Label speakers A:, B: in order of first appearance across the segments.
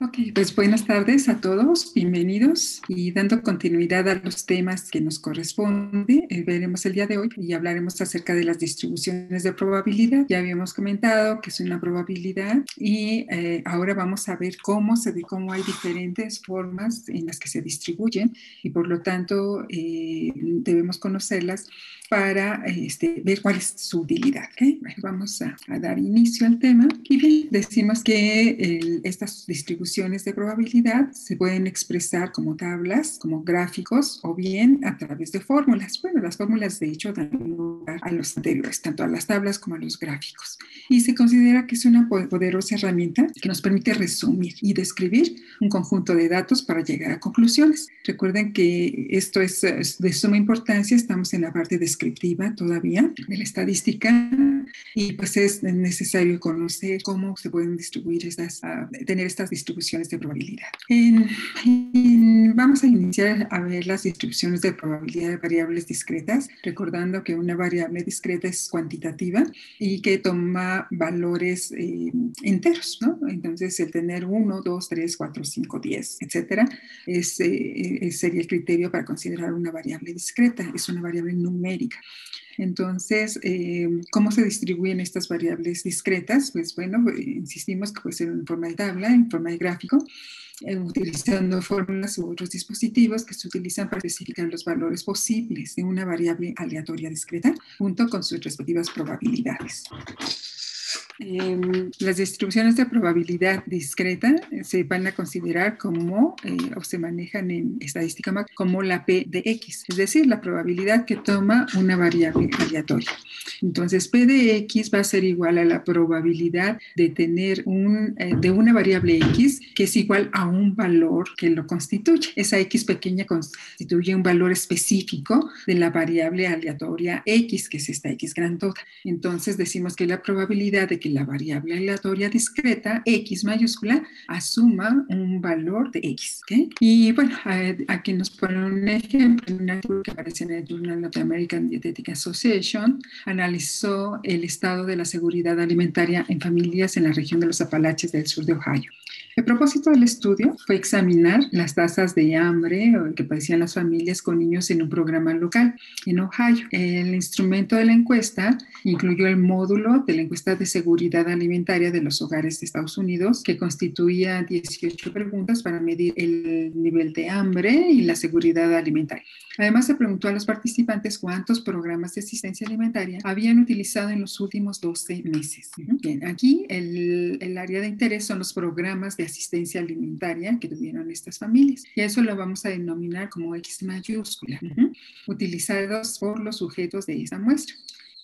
A: Ok, pues buenas tardes a todos, bienvenidos y dando continuidad a los temas que nos corresponde, eh, veremos el día de hoy y hablaremos acerca de las distribuciones de probabilidad. Ya habíamos comentado que es una probabilidad y eh, ahora vamos a ver cómo, se, cómo hay diferentes formas en las que se distribuyen y por lo tanto eh, debemos conocerlas para este, ver cuál es su utilidad. vamos a, dar inicio al tema y bien, decimos que estas distribuciones de probabilidad se pueden expresar como tablas, como gráficos o bien a través de fórmulas. Bueno, las fórmulas de hecho dan lugar a los anteriores, tanto a las tablas como a los gráficos. Y se considera que es una poderosa herramienta que nos permite resumir y describir un conjunto de datos para llegar a conclusiones. Recuerden que esto es de suma importancia, estamos en la parte de descriptiva todavía de la estadística y pues es necesario conocer cómo se pueden distribuir estas, uh, tener estas distribuciones de probabilidad. vamos a iniciar a ver las distribuciones de probabilidad de variables discretas, recordando que una variable discreta es cuantitativa y que toma valores eh, enteros, ¿no? Entonces el tener 1, 2, 3, 4, 5, 10, etcétera, es, eh, sería el criterio para considerar una variable discreta, es una variable numérica. Entonces, eh, ¿cómo se distribuyen estas variables discretas? Pues bueno, insistimos que puede ser en forma de tabla, en forma de gráfico, eh, utilizando fórmulas u otros dispositivos que se utilizan para especificar los valores posibles de una variable aleatoria discreta junto con sus respectivas probabilidades. Em, las distribuciones de probabilidad discreta eh, se van a considerar como, eh, o se manejan en estadística como la P de X, es decir, la probabilidad que toma una variable aleatoria. Entonces, P de X va a ser igual a la probabilidad de tener un, eh, de una variable X que es igual a un valor que lo constituye. Esa X pequeña constituye un valor específico de la variable aleatoria X, que es esta X grandota. Entonces, decimos que la probabilidad de que la variable aleatoria discreta X mayúscula asuma un valor de X. Y bueno, aquí nos ponen un ejemplo, un artículo que aparece en el Journal of the American Dietetic Association, analizó el estado de la seguridad alimentaria en familias en la región de los Apalaches del sur de Ohio. El propósito del estudio fue examinar las tasas de hambre que padecían las familias con niños en un programa local en Ohio. El instrumento de la encuesta incluyó el módulo de la encuesta de seguridad alimentaria de los hogares de Estados Unidos, que constituía 18 preguntas para medir el nivel de hambre y la seguridad alimentaria. Además, se preguntó a los participantes cuántos programas de asistencia alimentaria habían utilizado en los últimos 12 meses. Bien, aquí el, el área de interés son los programas de asistencia alimentaria que tuvieron estas familias. Y eso lo vamos a denominar como X mayúscula, utilizados por los sujetos de esta muestra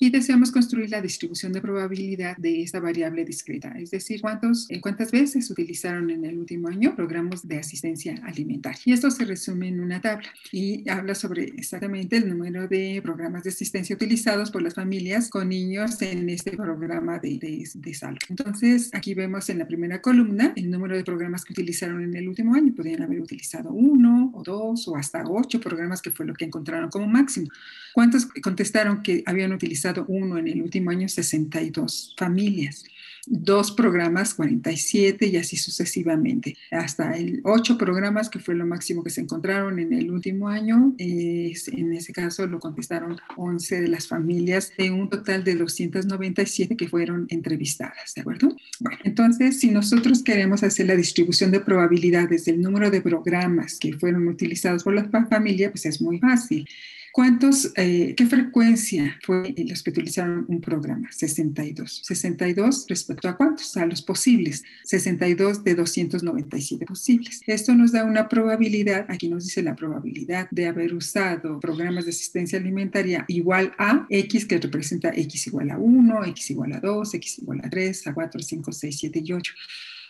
A: y deseamos construir la distribución de probabilidad de esta variable discreta, es decir, cuántos, eh, cuántas veces utilizaron en el último año programas de asistencia alimentaria. Y esto se resume en una tabla y habla sobre exactamente el número de programas de asistencia utilizados por las familias con niños en este programa de, de, de salud. Entonces, aquí vemos en la primera columna el número de programas que utilizaron en el último año. Podrían haber utilizado uno o dos o hasta ocho programas, que fue lo que encontraron como máximo. ¿Cuántos contestaron que habían utilizado uno en el último año 62 familias dos programas 47 y así sucesivamente. Hasta el ocho programas, que fue lo máximo que se encontraron en el último año, en ese caso lo contestaron 11 de las familias de un total de 297 que fueron entrevistadas, ¿de acuerdo? Entonces si nosotros queremos hacer la distribución de probabilidades del número de programas que fueron utilizados por la familia, pues es muy fácil. ¿Cuántos, eh, qué frecuencia fue los que utilizaron un programa? 62. 62 respecto a cuántos? A los posibles. 62 de 297 posibles. Esto nos da una probabilidad, aquí nos dice la probabilidad de haber usado programas de asistencia alimentaria igual a X, que representa X igual a 1, X igual a 2, X igual a 3, a 4, 5, 6, 7 y 8.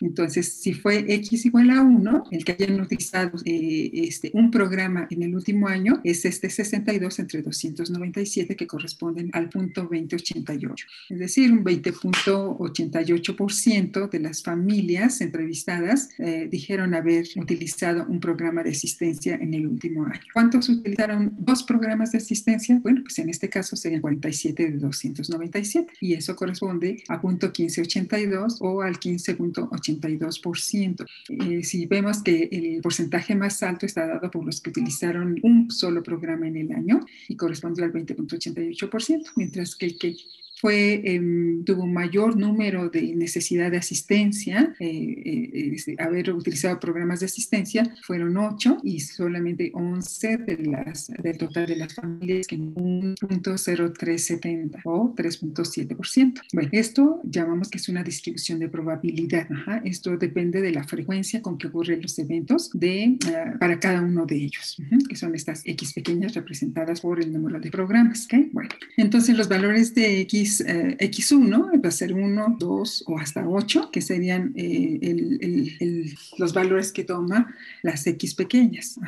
A: Entonces, si fue X igual a 1, el que hayan utilizado eh, este, un programa en el último año es este 62 entre 297 que corresponden al punto 2088. Es decir, un 20.88% de las familias entrevistadas eh, dijeron haber utilizado un programa de asistencia en el último año. ¿Cuántos utilizaron dos programas de asistencia? Bueno, pues en este caso serían 47 de 297 y eso corresponde a punto 1582 o al 15.88 0.82%. Eh, si vemos que el porcentaje más alto está dado por los que utilizaron un solo programa en el año y corresponde al 20.88%, mientras que el que fue, em, tuvo mayor número de necesidad de asistencia, eh, eh, haber utilizado programas de asistencia, fueron 8 y solamente 11 de las, del total de las familias que 1.0370 o 3.7%. Bueno, esto llamamos que es una distribución de probabilidad. Esto depende de la frecuencia con que ocurren los eventos de, ah, para cada uno de ellos, que son estas X pequeñas representadas por el número de programas. ¿okay? Bueno, entonces los valores de X X, 1 eh, va a ser 1, 2 o hasta 8, que serían eh, los valores que toma las X pequeñas.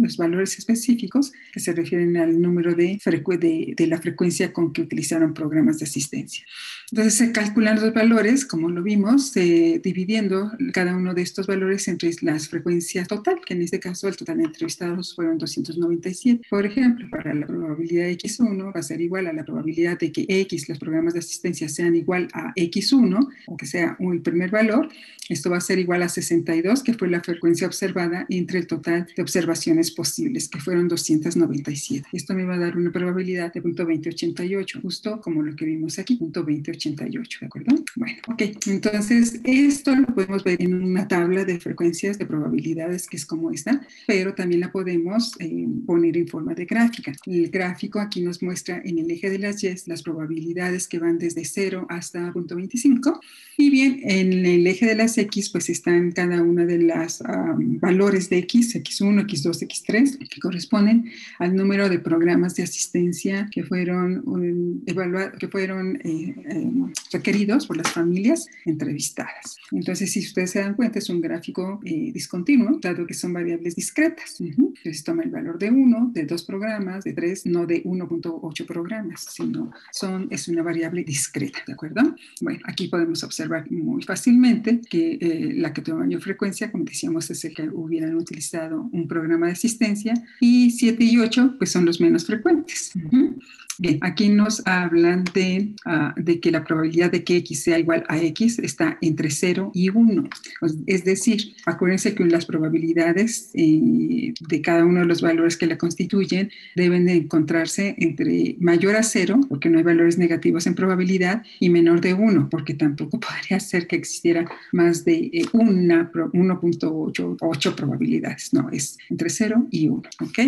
A: los valores específicos que se refieren al número de, de, de, la frecuencia con que utilizaron programas de asistencia. Entonces se calculan los valores, como lo vimos, dividiendo cada uno de estos valores entre las frecuencias total, que en este caso el total de entrevistados fueron 297. Por ejemplo, para la probabilidad de X1 va a ser igual a la probabilidad de que X, los programas de asistencia sean igual a X1, o que sea el primer valor, esto va a ser igual a 62, que fue la frecuencia observada entre el total de observaciones posibles, que fueron 297. Esto me va a dar una probabilidad de 0.2088, justo como lo que vimos aquí, 0.2088, ¿de acuerdo? Bueno, ok, entonces esto lo podemos ver en una tabla de frecuencias de probabilidades que es como esta, pero también la podemos eh, poner en forma de gráfica. El gráfico aquí nos muestra en el eje de las Y las probabilidades que van desde 0 hasta 0.25 y bien, en el eje de las X pues están cada una de las valores de X, X1, X2, X3, que corresponden al número de programas de asistencia que fueron, um, que fueron eh, eh, requeridos por las familias entrevistadas. Entonces, si ustedes se dan cuenta, es un gráfico eh, discontinuo, dado que son variables discretas. Entonces, toma el valor de 1, de 2 programas, de 3, no de 1.8 programas, sino son, es una variable discreta, ¿de acuerdo? Bueno, aquí podemos observar muy fácilmente que eh, la que toma mayor frecuencia, como decíamos, es el que hubieran utilizado un programa de asistencia y 7 y 8 pues son los menos frecuentes. Bien, aquí nos hablan de, ah, de, que la probabilidad de que x sea igual a x está entre 0 y 1. Es decir, acuérdense que las probabilidades eh, de cada uno de los valores que la constituyen deben de encontrarse entre mayor a 0, porque no hay valores negativos en probabilidad, y menor de 1, porque tampoco podría ser que existiera más de 1.8 eh, probabilidades. No, es entre 0 y 1. ¿ok?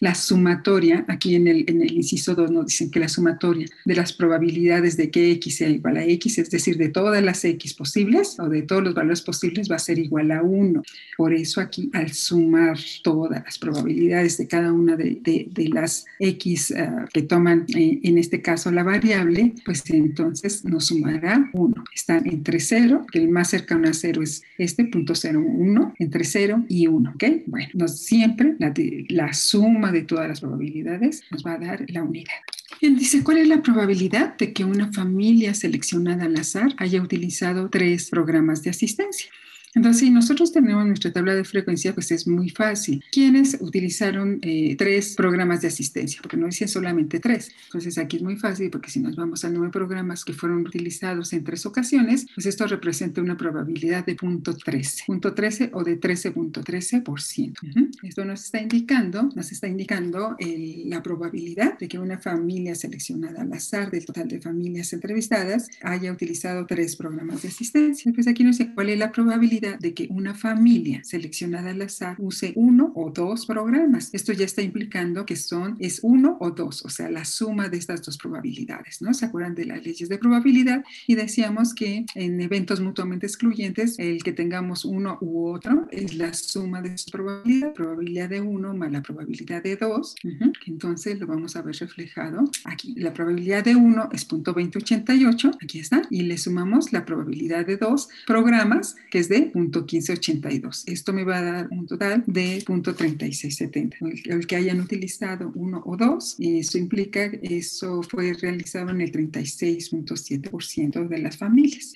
A: La sumatoria, aquí en el, en el inciso 2 dicen que la sumatoria de las probabilidades de que x sea igual a x, es decir, de todas las x posibles o de todos los valores posibles va a ser igual a 1. Por eso aquí al sumar todas las probabilidades de cada una de, las x eh, que toman eh, en este caso la variable, pues entonces nos sumará 1. Están entre 0, que el más cercano a 0 es este punto 0, 1, entre 0 y 1. ¿ok? Bueno, nos, siempre la, la suma de todas las probabilidades nos va a dar la unidad. Bien, dice, ¿cuál es la probabilidad de que una familia seleccionada al azar haya utilizado tres programas de asistencia? Entonces, si nosotros tenemos nuestra tabla de frecuencia, pues es muy fácil. ¿Quiénes utilizaron eh, tres programas de asistencia? Porque no decía solamente tres. Entonces, aquí es muy fácil porque si nos vamos número de programas que fueron utilizados en tres ocasiones, pues esto representa una probabilidad de punto 13, punto 13 o de 13.13%. Esto nos está indicando, nos está indicando la probabilidad de que una familia seleccionada al azar del total de familias entrevistadas haya utilizado tres programas de asistencia. Pues aquí nos dice cuál es la probabilidad de que una familia seleccionada al azar use uno o dos programas. Esto ya está implicando que son, es uno o dos, o sea, la suma de estas dos probabilidades, ¿no? ¿Se acuerdan de las leyes de probabilidad? Y decíamos que en eventos mutuamente excluyentes, el que tengamos uno u otro es la suma de su probabilidad, probabilidad de uno más la probabilidad de dos, entonces lo vamos a ver reflejado aquí. La probabilidad de uno es 0.2088, aquí está, y le sumamos la probabilidad de dos programas, que es de 1582. Esto me va a dar un total de 3670. El, el que hayan utilizado uno o dos, eso implica, eso fue realizado en el 36.7% de las familias.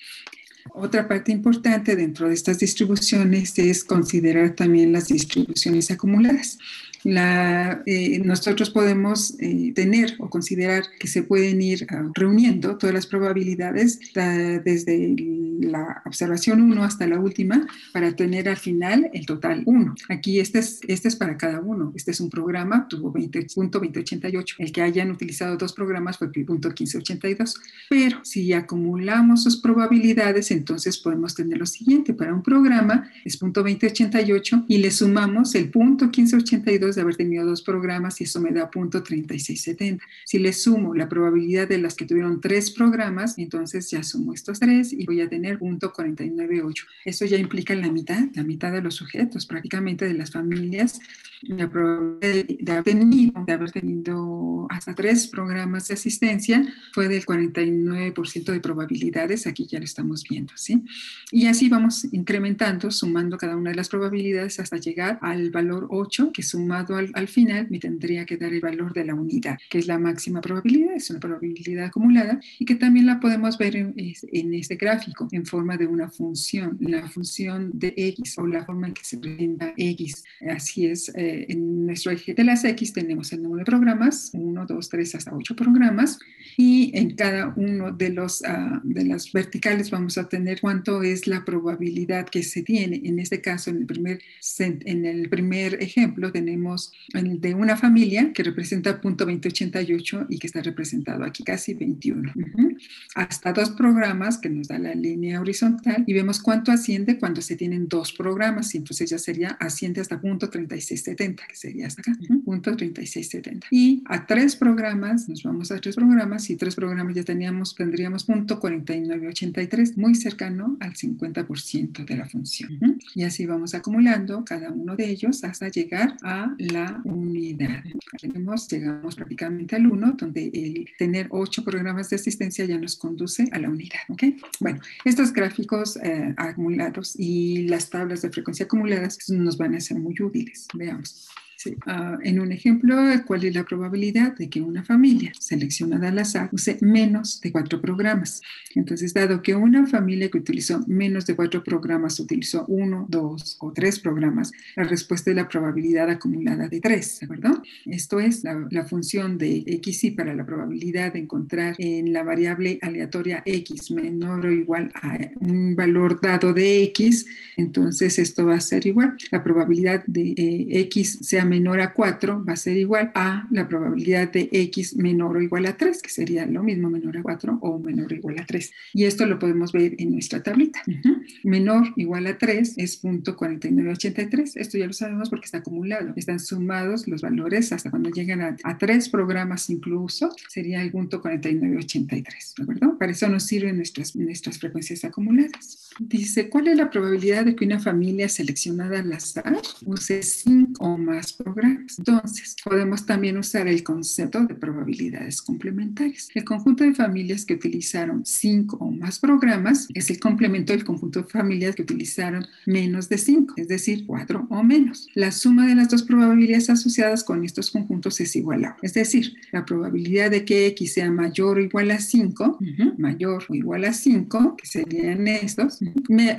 A: Otra parte importante dentro de estas distribuciones es considerar también las distribuciones acumuladas. La, eh, nosotros podemos eh, tener o considerar que se pueden ir ah, reuniendo todas las probabilidades desde la observación 1 hasta la última para tener al final el total 1. Aquí este es, este es para cada uno. Este es un programa, tuvo 20.2088. El que hayan utilizado dos programas fue punto 1582. Pero si acumulamos sus probabilidades, entonces podemos tener lo siguiente. Para un programa es punto 2088 y le sumamos el punto 1582 de haber tenido dos programas y eso me da punto 3670. Si le sumo la probabilidad de las que tuvieron tres programas, entonces ya sumo estos tres y voy a tener punto 498. Eso ya implica la mitad, la mitad de los sujetos, prácticamente de las familias, la probabilidad de haber tenido, de haber tenido hasta tres programas de asistencia fue del 49% de probabilidades, aquí ya lo estamos viendo, ¿sí? Y así vamos incrementando, sumando cada una de las probabilidades hasta llegar al valor 8, que al, al final me tendría que dar el valor de la unidad, que es la máxima probabilidad, es una probabilidad acumulada y que también la podemos ver en, en este gráfico en forma de una función, la función de x o la forma en que se presenta x. Así es, eh, en nuestro eje de las x tenemos el número de programas, 1, 2, 3 hasta 8 programas, y en cada uno de, los, uh, de las verticales vamos a tener cuánto es la probabilidad que se tiene. En este caso, en el primer, en el primer ejemplo, tenemos el de una familia que representa punto 2088 y que está representado aquí casi 21. Uh -huh. Hasta dos programas que nos da la línea horizontal y vemos cuánto asciende cuando se tienen dos programas y entonces ya sería asciende hasta punto 3670 que sería hasta acá, uh -huh. punto 3670. Y a tres programas, nos vamos a tres programas y tres programas ya teníamos, tendríamos punto 4983 muy cercano al 50% de la función. Uh -huh. Y así vamos acumulando cada uno de ellos hasta llegar a la unidad. Llegamos prácticamente al 1, donde el tener ocho programas de asistencia ya nos conduce a la unidad. ¿okay? Bueno, estos gráficos eh, acumulados y las tablas de frecuencia acumuladas nos van a ser muy útiles. Veamos. Sí. Uh, en un ejemplo, ¿cuál es la probabilidad de que una familia seleccionada al azar use menos de cuatro programas? Entonces, dado que una familia que utilizó menos de cuatro programas utilizó uno, dos o tres programas, la respuesta es la probabilidad acumulada de tres, ¿de acuerdo? Esto es la, la función de x y para la probabilidad de encontrar en la variable aleatoria x menor o igual a un valor dado de x, entonces esto va a ser igual. La probabilidad de eh, x sea menor a 4 va a ser igual a la probabilidad de x menor o igual a 3, que sería lo mismo menor a 4 o menor o igual a 3. Y esto lo podemos ver en nuestra tablita. Uh -huh. Menor igual a 3 es punto 4983. Esto ya lo sabemos porque está acumulado. Están sumados los valores hasta cuando llegan a, a 3 programas incluso, sería el punto 4983. ¿De acuerdo? Para eso nos sirven nuestras, nuestras frecuencias acumuladas. Dice, ¿cuál es la probabilidad de que una familia seleccionada al azar use 5 o más programas? Entonces, podemos también usar el concepto de probabilidades complementarias. El conjunto de familias que utilizaron 5 o más programas es el complemento del conjunto de familias que utilizaron menos de 5, es decir, 4 o menos. La suma de las dos probabilidades asociadas con estos conjuntos es igual a, es decir, la probabilidad de que x sea mayor o igual a 5, uh -huh, mayor o igual a 5, que serían estos,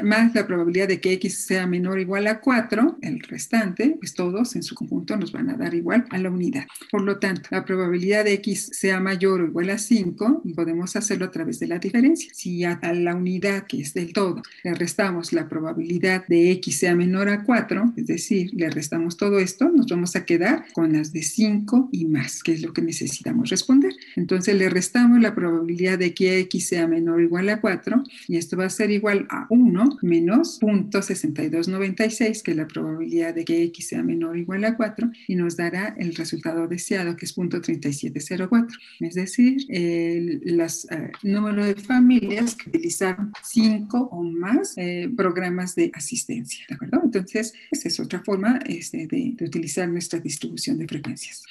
A: más la probabilidad de que x sea menor o igual a 4, el restante, pues todos en su conjunto nos van a dar igual a la unidad. Por lo tanto, la probabilidad de x sea mayor o igual a 5, podemos hacerlo a través de la diferencia. Si a la unidad, que es del todo, le restamos la probabilidad de x sea menor a 4, es decir, le restamos todo esto, nos vamos a quedar con las de 5 y más, que es lo que necesitamos responder. Entonces le restamos la probabilidad de que x sea menor o igual a 4 y esto va a ser igual a 1 menos 0.6296, que es la probabilidad de que x sea menor o igual a 4, y nos dará el resultado deseado, que es 0.3704. Es decir, el las, uh, número de familias que utilizaron 5 o más eh, programas de asistencia. Entonces, esta es otra forma este, de utilizar nuestra distribución de frecuencias.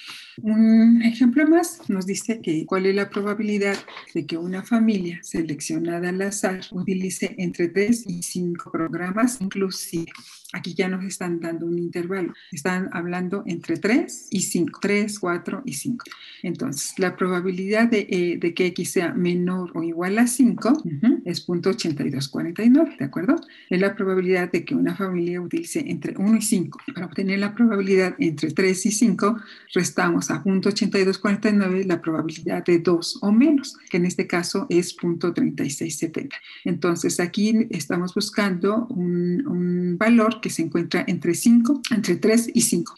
A: Un ejemplo más nos dice que cuál es la probabilidad de que una familia seleccionada al azar utilice entre 3 y 5 programas inclusive. Aquí ya nos están dando un intervalo. Están hablando entre 3 y 5, 3, 4 y 5. Entonces, la probabilidad de, eh, de que X sea menor o igual a 5 es 0.8249, ¿de acuerdo? Es la probabilidad de que una familia utilice entre 1 y 5. Para obtener la probabilidad entre 3 y 5, restamos a 0.8249 la probabilidad de 2 o menos, que en este caso es 0.3670. Entonces, aquí estamos buscando un, un valor que se encuentra entre 5, entre 3 y 5.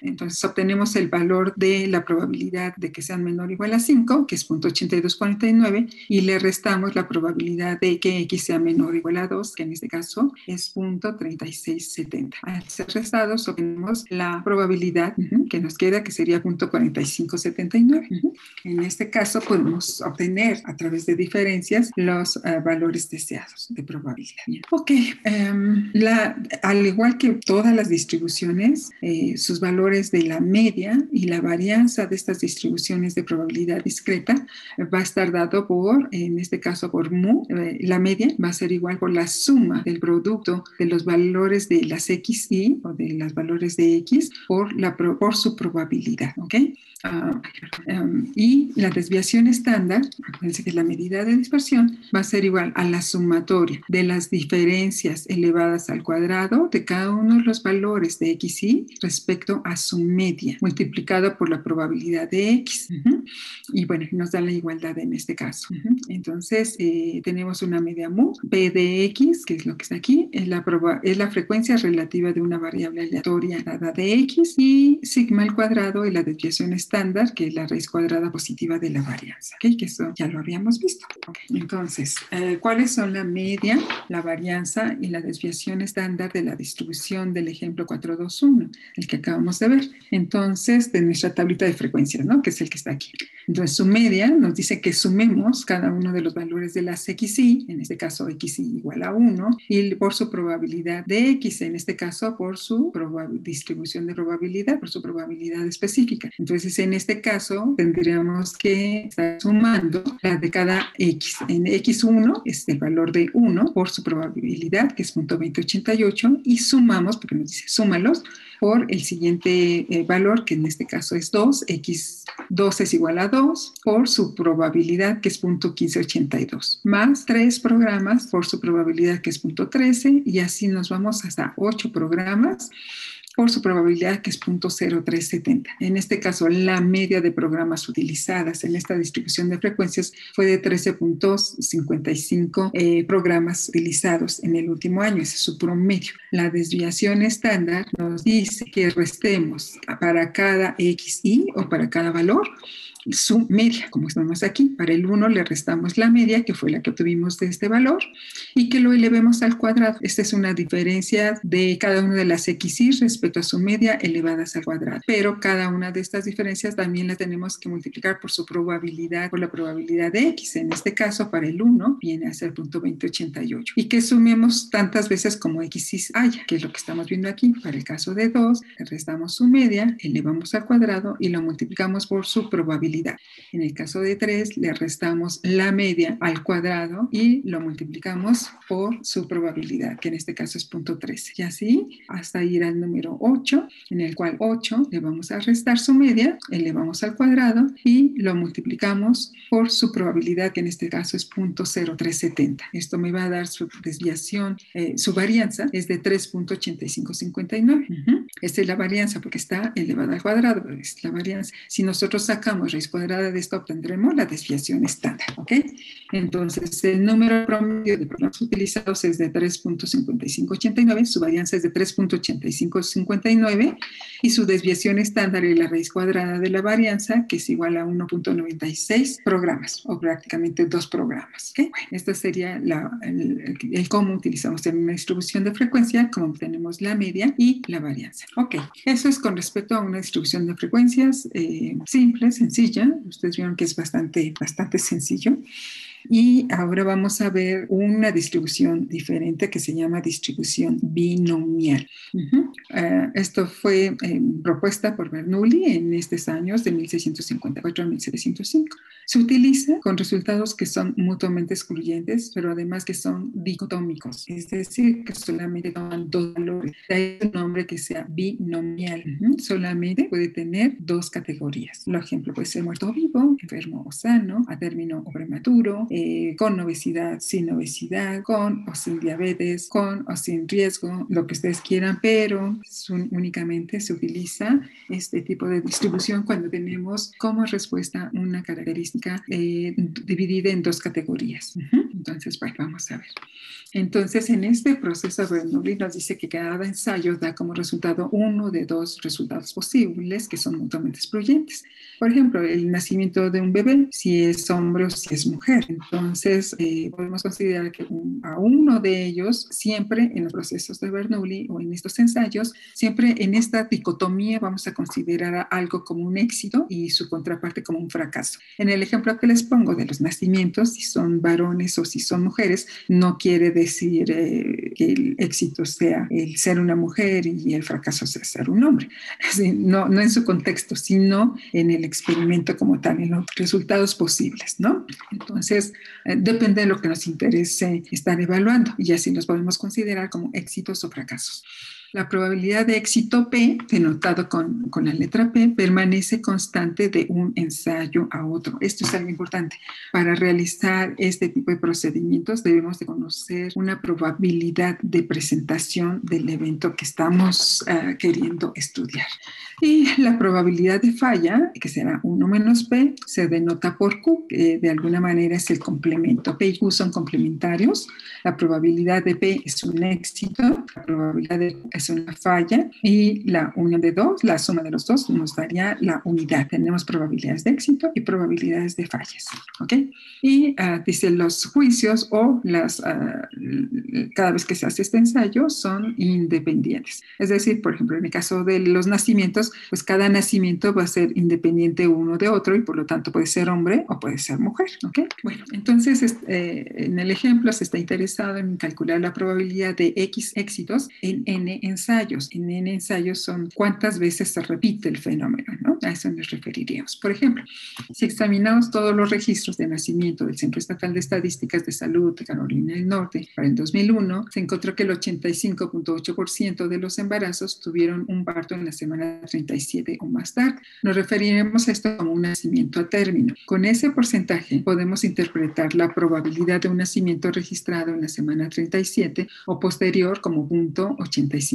A: Entonces obtenemos el valor de la probabilidad de que sean menor o igual a 5, que es 0.8249, y le restamos la probabilidad de que x sea menor o igual a 2, que en este caso es 0.3670. Al ser restados obtenemos la probabilidad que nos queda, que sería 0.4579. En este caso podemos obtener a través de diferencias los uh, valores deseados de probabilidad. Ok, um, la, al igual que todas las distribuciones, eh, sus valores de la media y la varianza de estas distribuciones de probabilidad discreta va a estar dado por, en este caso por mu, eh, la media va a ser igual por la suma del producto de los valores de las xy o de los valores de x por, la, por su probabilidad, ¿ok? Uh, um, y la desviación estándar, acuérdense que la medida de dispersión va a ser igual a la sumatoria de las diferencias elevadas al cuadrado de cada uno de los valores de x y respecto a su media multiplicado por la probabilidad de x. Uh -huh. Y bueno, nos da la igualdad en este caso. Uh -huh. Entonces, eh, tenemos una media mu, p de x, que es lo que está aquí, es la, es la frecuencia relativa de una variable aleatoria dada de x y sigma al cuadrado y la desviación estándar, que es la raíz cuadrada positiva de la varianza. Que eso ya lo habíamos visto. Okay. Entonces, eh, ¿cuáles son la media, la varianza y la desviación estándar de la distribución del ejemplo 421, el que acabamos de ver? Entonces, de nuestra tablita de frecuencias, ¿no? Que es el que está aquí. Entonces, su media nos dice que sumemos cada uno de los valores de las xy, en este caso xy igual a 1, y por su probabilidad de x, en este caso por su distribución de probabilidad, por su probabilidad específica. Entonces, en este caso, tendríamos que estar sumando la de cada x. En x1 es el valor de 1 por su probabilidad, que es 0.2088, y sumamos, porque nos dice súmalos, por el siguiente eh, valor, que en este caso es 2, x2 es igual a 2, por su probabilidad, que es 0.1582, más 3 programas por su probabilidad, que es 0.13, y así nos vamos hasta 8 programas por su probabilidad que es 0.0370. En este caso, la media de programas utilizadas en esta distribución de frecuencias fue de 13.55 eh, programas utilizados en el último año, ese es su promedio. La desviación estándar nos dice que restemos para cada xy o para cada valor su media, como estamos aquí. Para el 1 le restamos la media, que fue la que obtuvimos de este valor, y que lo elevemos al cuadrado. Esta es una diferencia de cada una de las xy respecto a su media elevadas al cuadrado. Pero cada una de estas diferencias también la tenemos que multiplicar por su probabilidad, por la probabilidad de x. En este caso, para el 1 viene a ser 0.2088. Y que sumemos tantas veces como x haya, que es lo que estamos viendo aquí. Para el caso de 2, le restamos su media, elevamos al cuadrado y lo multiplicamos por su probabilidad en el caso de 3, le restamos la media al cuadrado y lo multiplicamos por su probabilidad, que en este caso es 0.13. Y así hasta ir al número 8, en el cual 8 le vamos a restar su media, elevamos al cuadrado y lo multiplicamos por su probabilidad, que en este caso es 0.0370. Esto me va a dar su desviación, eh, su varianza es de 3.8559. Uh -huh. Esta es la varianza porque está elevada al cuadrado, es la varianza. Si nosotros sacamos raíz cuadrada de esto obtendremos la desviación estándar, ¿ok? Entonces, el número promedio de programas utilizados es de 3.5589, su varianza es de 3.8559 y su desviación estándar es la raíz cuadrada de la varianza, que es igual a 1.96 programas, o prácticamente dos programas, ¿ok? Bueno, esta sería la, el, el, cómo utilizamos en una distribución de frecuencia, cómo obtenemos la media y la varianza. Ok, eso es con respecto a una distribución de frecuencias eh, simple, sencilla, Ustedes vieron que es bastante, bastante sencillo. Y ahora vamos a ver una distribución diferente que se llama distribución binomial. Uh -huh. Uh, esto fue eh, propuesta por Bernoulli en estos años de 1654 a 1705. Se utiliza con resultados que son mutuamente excluyentes, pero además que son dicotómicos, es decir, que solamente toman dos valores. Ahí el nombre que sea binomial. Solamente puede tener dos categorías. Por ejemplo, puede ser muerto vivo, enfermo o sano, a término o prematuro, eh, con obesidad, sin obesidad, con o sin diabetes, con o sin riesgo, lo que ustedes quieran, pero únicamente se utiliza este tipo de distribución cuando tenemos como respuesta una característica eh, dividida en dos categorías. Entonces, bueno, vamos a ver. Entonces, en este proceso, Bernoulli nos dice que cada ensayo da como resultado uno de dos resultados posibles que son mutuamente excluyentes. Por ejemplo, el nacimiento de un bebé, si es hombre o si es mujer. Entonces, eh, podemos considerar que a uno de ellos, siempre en los procesos de Bernoulli o en estos ensayos, siempre en esta dicotomía vamos a considerar algo como un éxito y su contraparte como un fracaso. En el ejemplo que les pongo de los nacimientos, si son varones o si son mujeres, no quiere decir eh, que el éxito sea el ser una mujer y el fracaso sea ser un hombre. no, no en su contexto, sino en el experimento como tal, en los resultados posibles, ¿no? Entonces, eh, depende de lo que nos interese estar evaluando y así los podemos considerar como éxitos o fracasos. La probabilidad de éxito P, denotado con, con, la letra P, permanece constante de un ensayo a otro. Esto es algo importante. Para realizar este tipo de procedimientos debemos de conocer una probabilidad de presentación del evento que estamos uh, queriendo estudiar. Y la probabilidad de falla, que será 1 menos P, se denota por Q, que de alguna manera es el complemento. P y Q son complementarios. La probabilidad de P es un éxito, la probabilidad de Q una falla y la unión de dos, la suma de los dos, nos daría la unidad. Tenemos probabilidades de éxito y probabilidades de fallas. ¿Ok? Y uh, dice los juicios o las, uh, cada vez que se hace este ensayo son independientes. Es decir, por ejemplo, en el caso de los nacimientos, pues cada nacimiento va a ser independiente uno de otro y por lo tanto puede ser hombre o puede ser mujer. ¿ok? Bueno, entonces eh, en el ejemplo se está interesado en calcular la probabilidad de X éxitos en N ensayos. En N ensayos son cuántas veces se repite el fenómeno, ¿no? A eso nos referiríamos. Por ejemplo, si examinamos todos los registros de nacimiento del Centro Estatal de Estadísticas de Salud de Carolina del Norte para el 2001, se encontró que el 85.8% de los embarazos tuvieron un parto en la semana 37 o más tarde. Nos referiremos a esto como un nacimiento a término. Con ese porcentaje podemos interpretar la probabilidad de un nacimiento registrado en la semana 37 o posterior como punto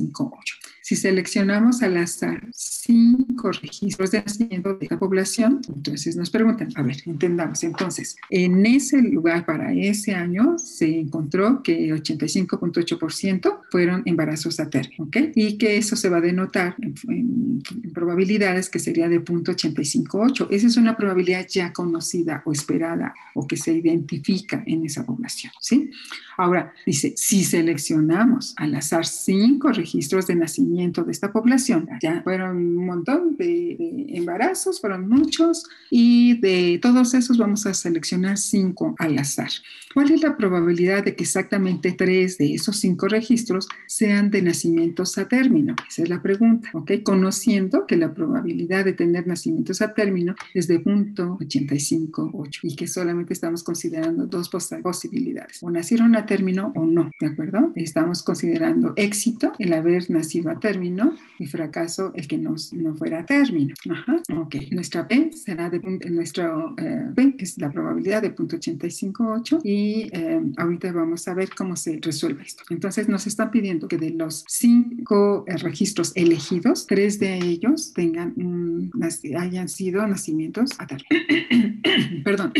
A: 85.8. Si seleccionamos al azar cinco registros de nacimiento de la población, entonces nos preguntan, a ver, entendamos, entonces, en ese lugar para ese año se encontró que 85.8% fueron embarazos a término, ¿ok? Y que eso se va a denotar en, en, en probabilidades que sería de 0.858. Esa es una probabilidad ya conocida o esperada o que se identifica en esa población, ¿sí? Ahora, dice, si seleccionamos al azar cinco registros de nacimiento de esta población, ya fueron un montón de, de embarazos, fueron muchos, y de todos esos vamos a seleccionar cinco al azar. ¿Cuál es la probabilidad de que exactamente tres de esos cinco registros sean de nacimientos a término? Esa es la pregunta, ¿ok? Conociendo que la probabilidad de tener nacimientos a término es de 0.858 y que solamente estamos considerando dos posibilidades, o nacieron a término o no, ¿de acuerdo? Estamos considerando éxito el haber nacido a término y fracaso el que no, no fuera a término. Ajá, ok. Nuestra P será de, nuestro eh, P es la probabilidad de 0.858 y y eh, ahorita vamos a ver cómo se resuelve esto. Entonces nos están pidiendo que de los cinco eh, registros elegidos, tres de ellos tengan hayan sido nacimientos a término. Perdón.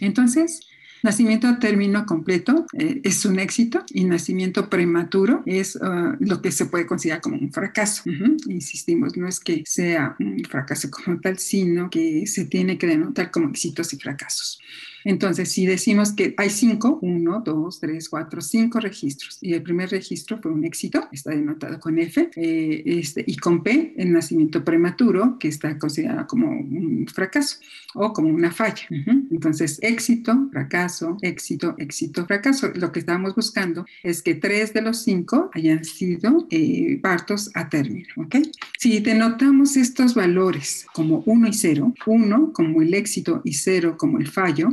A: Entonces, Nacimiento a término completo eh, es un éxito y nacimiento prematuro es uh, lo que se puede considerar como un fracaso. Uh -huh. Insistimos, no es que sea un fracaso como tal, sino que se tiene que denotar como éxitos y fracasos. Entonces, si decimos que hay cinco, uno, dos, tres, cuatro, cinco registros, y el primer registro fue un éxito, está denotado con F, eh, este, y con P, el nacimiento prematuro, que está considerado como un fracaso o como una falla. Entonces, éxito, fracaso, éxito, éxito, fracaso. Lo que estábamos buscando es que tres de los cinco hayan sido eh, partos a término. ¿ok? Si denotamos estos valores como uno y cero, uno como el éxito y cero como el fallo,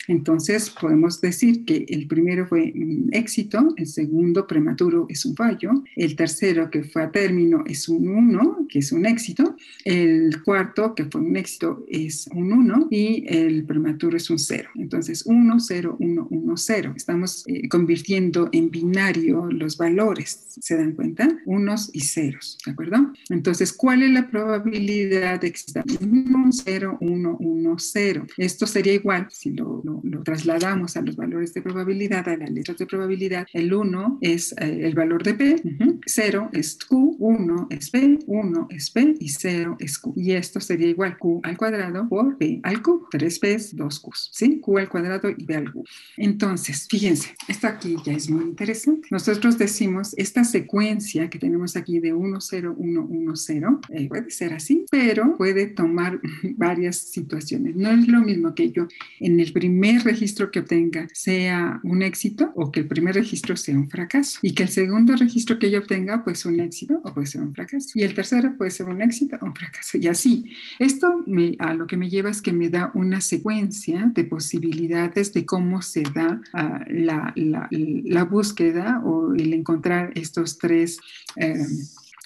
A: entonces podemos decir que el primero fue un éxito, el segundo prematuro es un fallo, el tercero que fue a término es un uno, que es un éxito, el cuarto que fue un éxito es un uno y el prematuro es un cero. Entonces, uno, cero, uno, uno, cero. Estamos eh, convirtiendo en binario los valores, ¿se dan cuenta? Unos y ceros, ¿de acuerdo? Entonces, ¿cuál es la probabilidad de que exista 1, 0, 1, 1, 0? Esto sería igual si lo lo, trasladamos a los valores de probabilidad, a las letras de probabilidad, el 1 es eh, el valor de P, 0 es Q, 1 es P, 1 es P y 0 es Q. Y esto sería igual Q al cuadrado por P al Q, 3 P, 2 Q, ¿sí? Q al cuadrado y P al Q. Entonces, fíjense, esto aquí ya es muy interesante. Nosotros decimos esta secuencia que tenemos aquí de 1, 0, 1, 1, 0, puede ser así, pero puede tomar varias situaciones. No es lo mismo que yo en el primer primer registro que obtenga sea un éxito o que el primer registro sea un fracaso. Y que el segundo registro que yo obtenga pues un éxito o puede ser un fracaso. Y el tercero puede ser un éxito o un fracaso. Y así. Esto me, a lo que me lleva es que me da una secuencia de posibilidades de cómo se da uh, la, la, la, búsqueda o el encontrar estos tres eh,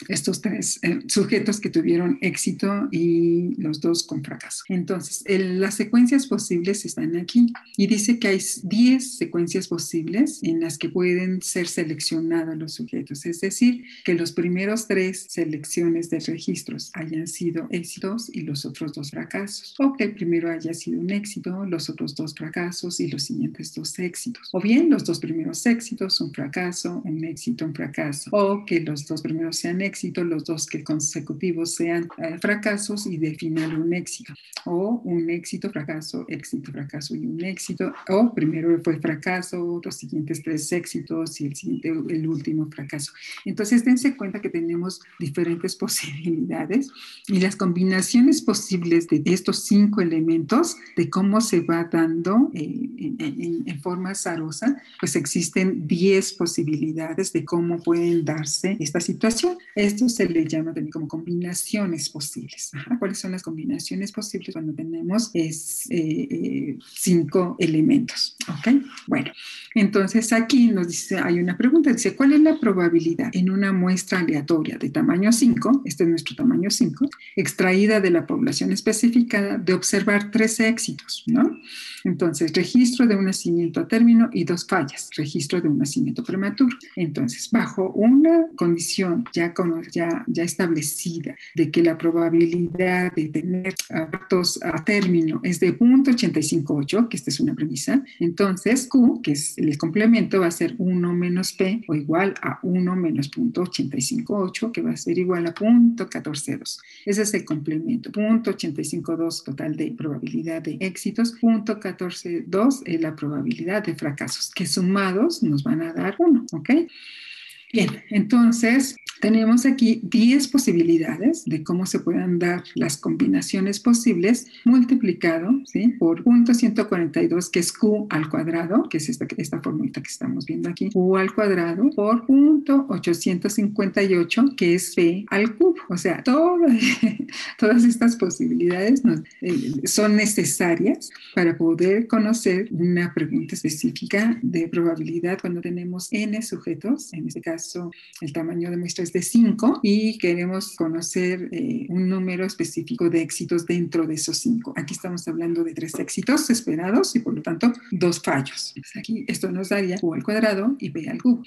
A: estos tres eh, sujetos que tuvieron éxito y los dos con fracaso. Entonces, las secuencias posibles están aquí y dice que hay 10 secuencias posibles en las que pueden ser seleccionados los sujetos, es decir, que los primeros tres selecciones de registros hayan sido éxitos y los otros dos fracasos, o que el primero haya sido un éxito, los otros dos fracasos y los siguientes dos éxitos, o bien los dos primeros éxitos, un fracaso, un éxito, un fracaso, o que los dos primeros sean éxito, los dos que consecutivos sean eh, fracasos y de final un éxito. O un éxito, fracaso, éxito, fracaso y un éxito. O primero fue fracaso, los siguientes tres éxitos y el siguiente, el último fracaso. Entonces, dense cuenta que tenemos diferentes posibilidades y las combinaciones posibles de estos cinco elementos, de cómo se va dando eh, en, en forma azarosa, pues existen 10 posibilidades de cómo pueden darse esta situación. Esto se le llama también como combinaciones posibles. ¿Cuáles son las combinaciones posibles cuando tenemos es, eh, eh, cinco elementos? ¿Ok? Bueno, entonces aquí nos dice, hay una pregunta, dice, ¿cuál es la probabilidad en una muestra aleatoria de tamaño 5, este es nuestro tamaño 5, extraída de la población especificada de observar tres éxitos, ¿no? Entonces, registro de un nacimiento a término y dos fallas, registro de un nacimiento prematuro. Entonces, bajo una condición ya, ya, ya establecida de que la probabilidad de tener actos a término es de 0.858, que esta es una premisa, entonces Q, que es el complemento, va a ser 1 menos P o igual a 1 menos 0.858, que va a ser igual a 0.142. Ese es el complemento. 0.852 total de probabilidad de éxitos, 0.14 14.2 es la probabilidad de fracasos, que sumados nos van a dar 1, ¿ok? Bien, entonces tenemos aquí 10 posibilidades de cómo se puedan dar las combinaciones posibles multiplicado ¿sí? por punto 142 que es q al cuadrado, que es esta, esta formulita que estamos viendo aquí, q al cuadrado por punto 858 que es p al cubo. O sea, todas estas posibilidades eh, son necesarias para poder conocer una pregunta específica de probabilidad cuando tenemos n sujetos, en este caso el tamaño de muestra de 5 y queremos conocer eh, un número específico de éxitos dentro de esos 5. Aquí estamos hablando de tres éxitos esperados y por lo tanto dos fallos. aquí esto nos daría U al cuadrado y B al cubo.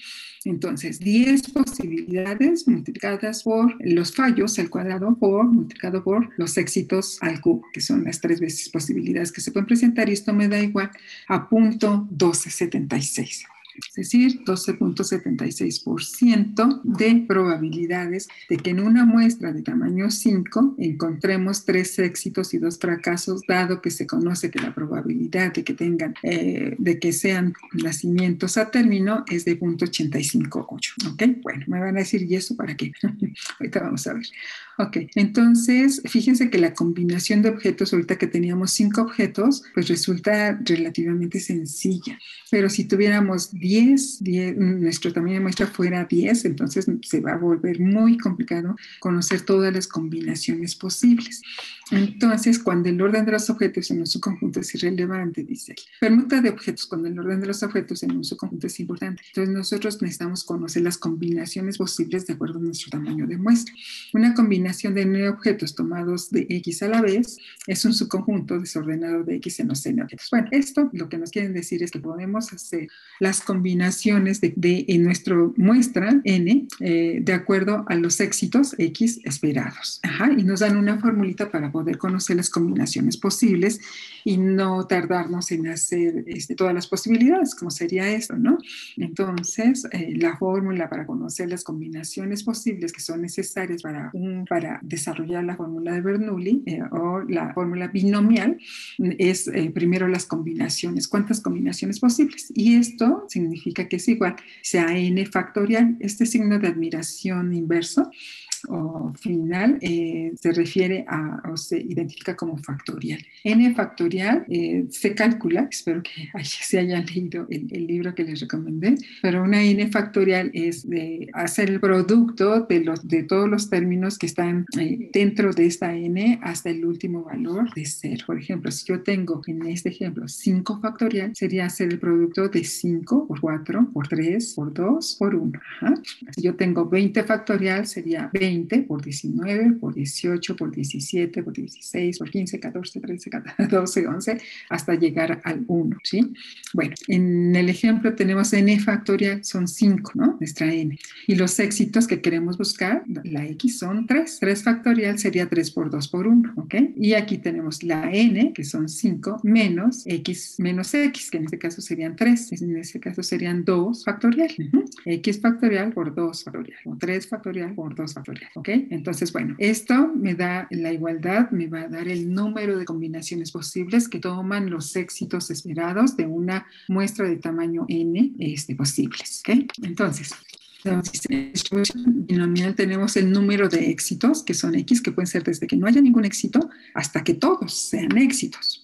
A: Entonces, 10 posibilidades multiplicadas por los fallos al cuadrado por multiplicado por los éxitos al cubo, que son las tres veces posibilidades que se pueden presentar y esto me da igual a punto 1276. Es decir, 12.76% de probabilidades de que en una muestra de tamaño 5 encontremos tres éxitos y dos fracasos, dado que se conoce que la probabilidad de que tengan, eh, de que sean nacimientos a término es de 0.858. ¿Ok? Bueno, me van a decir, ¿y eso para qué? Ahorita vamos a ver. Ok, entonces fíjense que la combinación de objetos, ahorita que teníamos cinco objetos, pues resulta relativamente sencilla. Pero si tuviéramos 10, nuestro tamaño de muestra fuera 10, entonces se va a volver muy complicado conocer todas las combinaciones posibles. Entonces, cuando el orden de los objetos en un subconjunto es irrelevante, dice permuta de objetos cuando el orden de los objetos en un subconjunto es importante. Entonces, nosotros necesitamos conocer las combinaciones posibles de acuerdo a nuestro tamaño de muestra. Una combinación de nueve objetos tomados de X a la vez es un subconjunto desordenado de X en los n objetos. Bueno, esto lo que nos quieren decir es que podemos hacer las combinaciones de, en nuestra muestra n eh, de acuerdo a los éxitos X esperados. Ajá, y nos dan una formulita para poder conocer las combinaciones posibles y no tardarnos en hacer este, todas las posibilidades, como sería esto, ¿no? Entonces, eh, la fórmula para conocer las combinaciones posibles que son necesarias para, para desarrollar la fórmula de Bernoulli eh, o la fórmula binomial es eh, primero las combinaciones, cuántas combinaciones posibles. Y esto significa que es igual, sea n factorial, este signo de admiración inverso o final eh, se refiere a o se identifica como factorial. n factorial eh, se calcula, espero que se hayan leído el, libro que les recomendé, pero una n factorial es de hacer el producto de, los, de todos los términos que están eh, dentro de esta n hasta el último valor de cero. Por ejemplo, si yo tengo en este ejemplo 5 factorial, sería hacer el producto de 5 por 4, por 3, por 2, por 1. Si yo tengo 20 factorial, sería 20 20 por 19, por 18, por 17, por 16, por 15, 14, 13, 14, 11, hasta llegar al 1, ¿sí? Bueno, en el ejemplo tenemos n factorial, son 5, ¿no? Nuestra n. Y los éxitos que queremos buscar, la x son 3. 3 factorial sería 3 por 2 por 1, ¿ok? Y aquí tenemos la n, que son 5, menos x menos x, que en este caso serían 3. En este caso serían 2 factorial. x factorial por 2 factorial. O 3 factorial por 2 factorial. ¿Ok? Entonces, bueno, esto me da la igualdad, me va a dar el número de combinaciones posibles que toman los éxitos esperados de una muestra de tamaño n este, posibles, ¿ok? Entonces, binomial tenemos el número de éxitos, que son X, que pueden ser desde que no haya ningún éxito hasta que todos sean éxitos.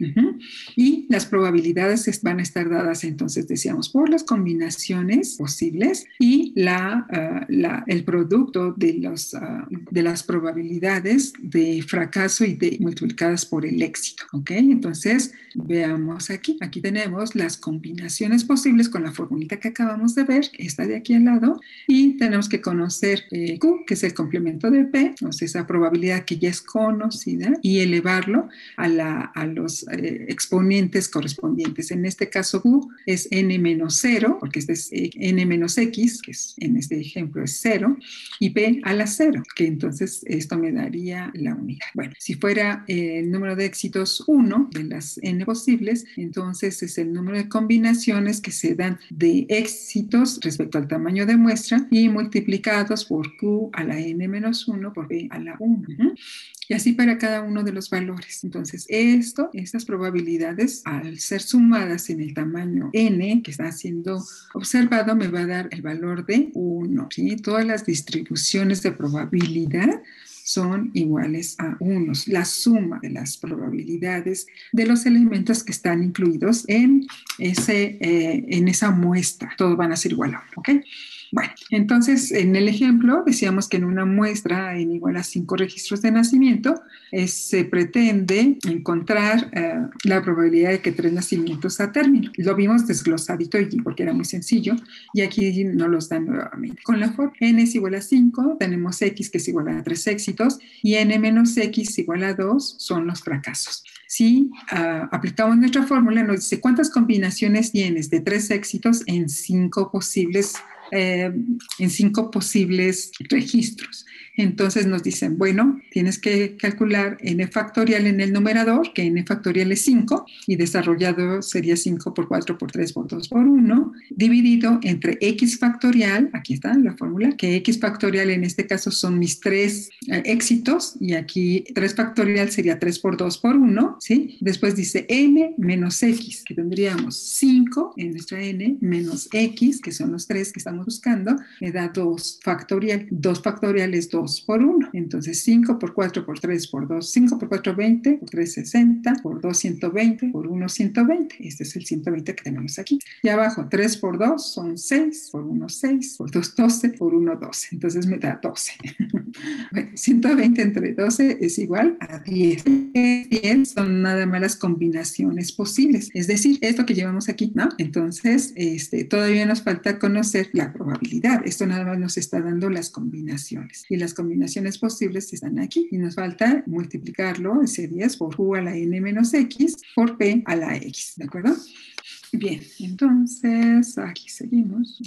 A: Y las probabilidades van a estar dadas, entonces decíamos, por las combinaciones posibles y la, ah, el producto de, los, ah, de las probabilidades de fracaso y de multiplicadas por el éxito. ¿Ok? Entonces, veamos aquí. Aquí tenemos las combinaciones posibles con la formulita que acabamos de ver, esta de aquí al lado, y tenemos que conocer eh, Q, que es el complemento de P, sea, esa probabilidad que ya es conocida, y elevarlo a, la, a los eh, exponentes correspondientes. En este caso, Q es n menos 0, porque este es eh, n menos x, que es, en este ejemplo es 0, y P a la 0, que entonces esto me daría la unidad. Bueno, si fuera el número de éxitos 1 de las n posibles, entonces es el número de combinaciones que se dan de éxitos respecto al tamaño de muestra y multiplicados por q a la n menos 1 por b a la 1. Y así para cada uno de los valores. Entonces, esto, estas probabilidades, al ser sumadas en el tamaño n que está siendo observado, me va a dar el valor de 1. ¿sí? Todas las distribuciones de probabilidad son iguales a 1. La suma de las probabilidades de los elementos que están incluidos en, ese, eh, en esa muestra. Todos van a ser igual a 1. ¿ok? Bueno, entonces en el ejemplo decíamos que en una muestra en igual a cinco registros de nacimiento eh, se pretende encontrar eh, la probabilidad de que tres nacimientos a término. Lo vimos desglosadito allí porque era muy sencillo y aquí no los dan nuevamente. Con la forma n es igual a 5, tenemos x que es igual a 3 éxitos y n menos x igual a 2 son los fracasos. Si ah, aplicamos nuestra fórmula, nos dice cuántas combinaciones tienes de tres éxitos en cinco posibles eh, en cinco posibles registros. Entonces nos dicen, bueno, tienes que calcular n factorial en el numerador, que n factorial es 5, y desarrollado sería 5 por 4 por 3 por 2 por 1, dividido entre x factorial, aquí está la fórmula, que x factorial en este caso son mis tres eh, éxitos, y aquí 3 factorial sería 3 por 2 por 1, ¿sí? Después dice n menos x, que tendríamos 5 en nuestra n, menos x, que son los tres que estamos buscando, me da 2 factorial. 2 factorial es 2 por 1. Entonces 5 por 4 por 3 por 2, 5 por 4, 20, por 3, 60, por 2, 120, por 1, 120. Este es el 120 que tenemos aquí. Y abajo 3 por 2 son 6, por 1, 6, por 2, 12, por 1, 12. Entonces me da 12. bueno, 120 entre 12 es igual a 10. 10 son nada más las combinaciones posibles. Es decir, esto que llevamos aquí, ¿no? Entonces, este, todavía nos falta conocer la probabilidad. Esto nada más nos está dando las combinaciones. Y las combinaciones posibles están aquí. Y nos falta multiplicarlo, ese 10, por Q a la N menos X, por P a la X. ¿De acuerdo? Bien, entonces aquí seguimos.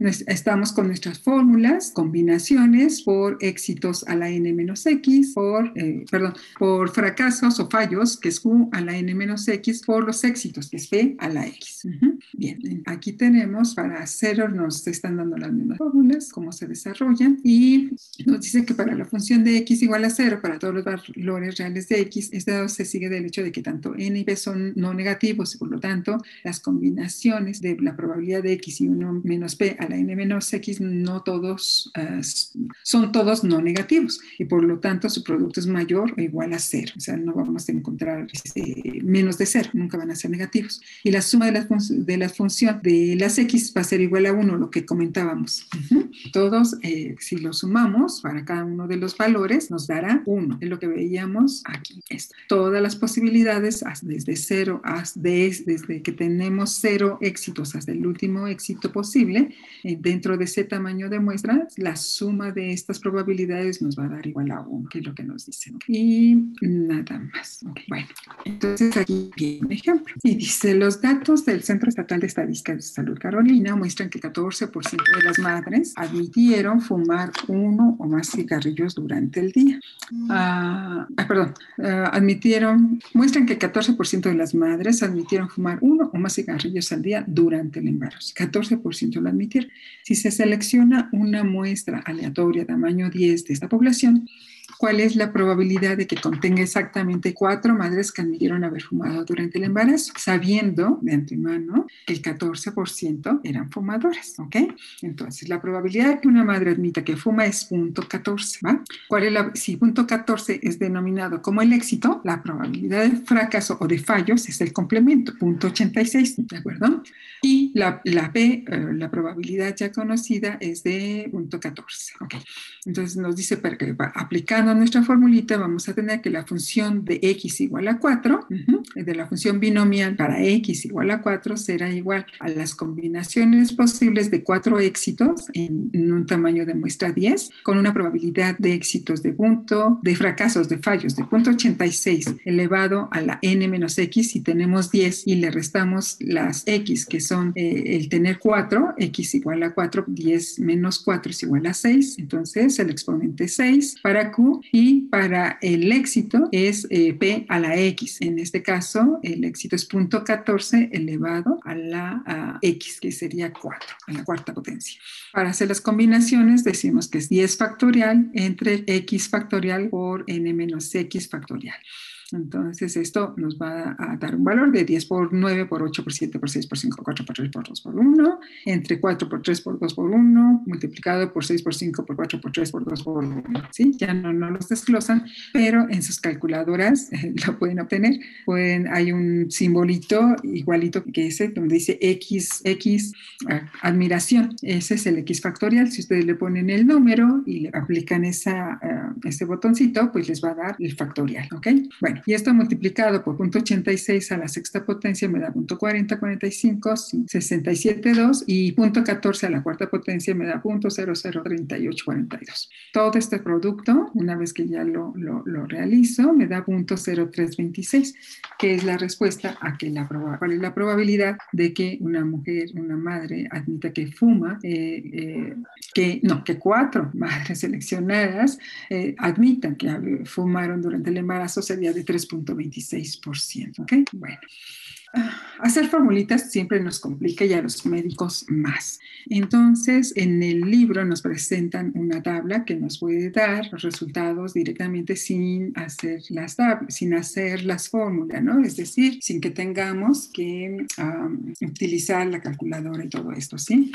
A: Estamos con nuestras fórmulas, combinaciones por éxitos a la n menos x, por, eh, perdón, por fracasos o fallos, que es q a la n menos x, por los éxitos, que es p a la x. Bien, aquí tenemos para cero, nos están dando las mismas fórmulas, cómo se desarrollan, y nos dice que para la función de x igual a cero, para todos los valores reales de x, esto se sigue del hecho de que tanto n y p son no negativos, y por lo tanto, las combinaciones de la probabilidad de x y 1 menos p a la n menos x no todos uh, son todos no negativos y por lo tanto su producto es mayor o igual a cero. O sea, no vamos a encontrar este, menos de cero, nunca van a ser negativos. Y la suma de la, de la función de las x va a ser igual a 1, lo que comentábamos. Uh -huh. Todos, eh, si lo sumamos para cada uno de los valores, nos dará 1. Es lo que veíamos aquí. Esto. Todas las posibilidades, desde cero desde que tenemos cero éxitos hasta el último éxito posible, dentro de ese tamaño de muestra, la suma de estas probabilidades nos va a dar igual a 1, que es lo que nos dicen. Y nada más. Okay. Bueno, entonces aquí viene un ejemplo. Y dice, los datos del Centro Estatal de Estadística de Salud Carolina muestran que el 14% de las madres admitieron fumar uno o más cigarrillos durante el día. Uh, ah, perdón, uh, admitieron, muestran que el 14% de las madres admitieron fumar uno o más cigarrillos al día durante el embarazo. 14% lo admitieron. Si se selecciona una muestra aleatoria tamaño 10 de esta población, cuál es la probabilidad de que contenga exactamente cuatro madres que admitieron haber fumado durante el embarazo, sabiendo de antemano que el 14% eran fumadoras, ¿ok? Entonces, la probabilidad de que una madre admita que fuma es punto 14, ¿va? ¿Cuál es la, si punto 14 es denominado como el éxito, la probabilidad de fracaso o de fallos es el complemento, punto 86, ¿de acuerdo? Y la, la P, eh, la probabilidad ya conocida es de punto 14, ¿ok? Entonces, nos dice que aplicando nuestra formulita vamos a tener que la función de x igual a 4, uh -huh, de la función binomial para x igual a 4 será igual a las combinaciones posibles de cuatro éxitos en, en, un tamaño de muestra 10 con una probabilidad de éxitos de punto, de fracasos, de fallos de punto 86 elevado a la n menos x si tenemos 10 y le restamos las x que son eh, el tener 4, x igual a 4, 10 menos 4 es igual a 6, entonces el exponente 6 para q y para el éxito es eh, P a la X. En este caso, el éxito es punto 14 elevado a la a X, que sería 4, a la cuarta potencia. Para hacer las combinaciones, decimos que es 10 factorial entre X factorial por N menos X factorial. Entonces esto nos va a dar un valor de 10 por 9 por 8 por 7 por 6 por 5, 4 por 3 por 2 por 1, entre 4 por 3 por 2 por 1, multiplicado por 6 por 5 por 4 por 3 por 2 por 1. ¿sí? Ya no, no los desglosan, pero en sus calculadoras eh, lo pueden obtener. Pueden, hay un simbolito igualito que ese, donde dice X, X, admiración. Ese es el X factorial. Si ustedes le ponen el número y le aplican esa, uh, ese botoncito, pues les va a dar el factorial. ¿ok? Bueno, Y esto multiplicado por 0.86 a la sexta potencia me da 0.4045, 67.2 y 0.14 a la cuarta potencia me da 0.003842. Todo este producto, una vez que ya lo, lo, lo realizo, me da 0.0326, que es la respuesta a que la, cuál es la probabilidad de que una mujer, una madre, admita que fuma, eh, eh, que no, que cuatro madres seleccionadas eh, admitan que fumaron durante el embarazo sería de 3.26%. ¿Ok? Bueno. Hacer formulitas siempre nos complica y a los médicos más. Entonces, en el libro nos presentan una tabla que nos puede dar los resultados directamente sin hacer las sin hacer las fórmulas, ¿no? Es decir, sin que tengamos que utilizar la calculadora y todo esto, ¿sí?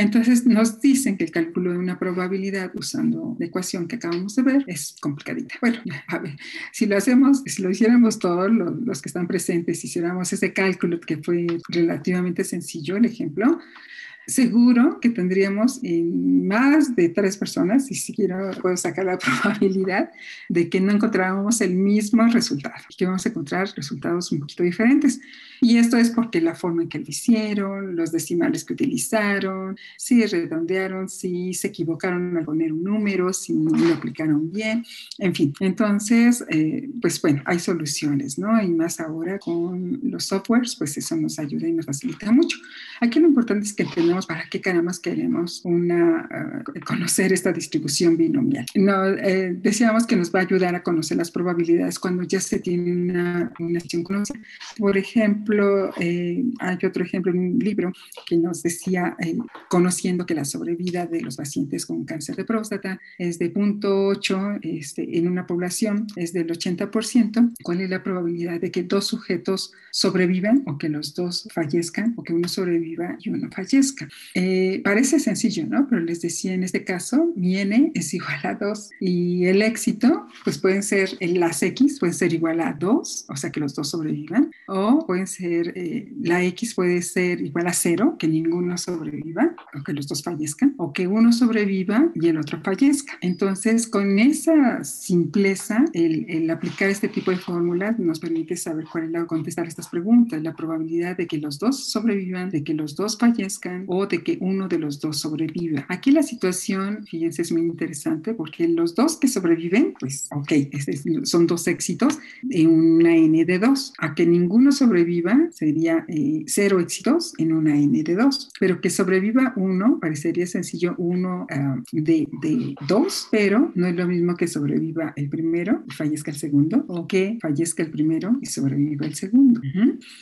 A: Entonces nos dicen que el cálculo de una probabilidad usando la ecuación que acabamos de ver es complicadita. Bueno, a ver, si lo hacemos, si lo hiciéramos todos los, que están presentes, si hiciéramos ese cálculo que fue relativamente sencillo, el ejemplo, seguro que tendríamos más de tres personas, y siquiera puedo sacar la probabilidad de que no encontráramos el mismo resultado, que vamos a encontrar resultados un poquito diferentes. Y esto es porque la forma en que lo hicieron, los decimales que utilizaron, si redondearon, si se equivocaron al poner un número, si lo aplicaron bien, en fin. Entonces, eh, pues bueno, hay soluciones, ¿no? Y más ahora con los softwares, pues eso nos ayuda y nos facilita mucho. Aquí lo importante es que entendamos para qué caramba queremos una, uh, conocer esta distribución binomial. No, eh, decíamos que nos va a ayudar a conocer las probabilidades cuando ya se tiene una combinación conocida. Por ejemplo, eh, hay otro ejemplo en un libro que nos decía, eh, conociendo que la sobrevida de los pacientes con cáncer de próstata es de 0.8 este, en una población, es del 80%, ¿cuál es la probabilidad de que dos sujetos sobrevivan o que los dos fallezcan o que uno sobreviva y uno fallezca? Eh, parece sencillo, ¿no? Pero les decía, en este caso, mi n es igual a 2 y el éxito, pues pueden ser las x, pueden ser igual a 2, o sea que los dos sobrevivan, o pueden ser eh, la X puede ser igual a cero, que ninguno sobreviva, o que los dos fallezcan, o que uno sobreviva y el otro fallezca. Entonces, con esa simpleza, el, aplicar este tipo de fórmulas nos permite saber cuál es la, contestar estas preguntas, la probabilidad de que los dos sobrevivan, de que los dos fallezcan o de que uno de los dos sobreviva. Aquí la situación, fíjense, es muy interesante porque los dos que sobreviven, pues, ok, son dos éxitos en una N de dos. A que ninguno sobreviva, sería eh, cero éxitos en una N de 2, pero que sobreviva uno, parecería sencillo uno ah, de, de dos, pero no es lo mismo que sobreviva el primero y fallezca el segundo, o que fallezca el primero y sobreviva el segundo.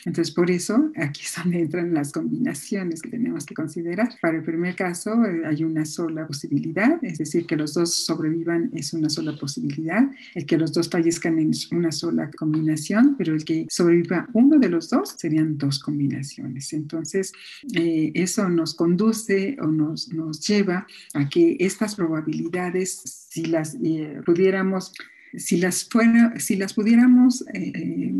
A: Entonces, por eso aquí es donde entran las combinaciones que tenemos que considerar. Para el primer caso eh, hay una sola posibilidad, es decir, que los dos sobrevivan es una sola posibilidad, el que los dos fallezcan es una sola combinación, pero el que sobreviva uno de los dos serían dos combinaciones. Entonces, eh, eso nos conduce o nos, nos lleva a que estas probabilidades, si las eh, pudiéramos si las, fuera, si las pudiéramos eh, eh,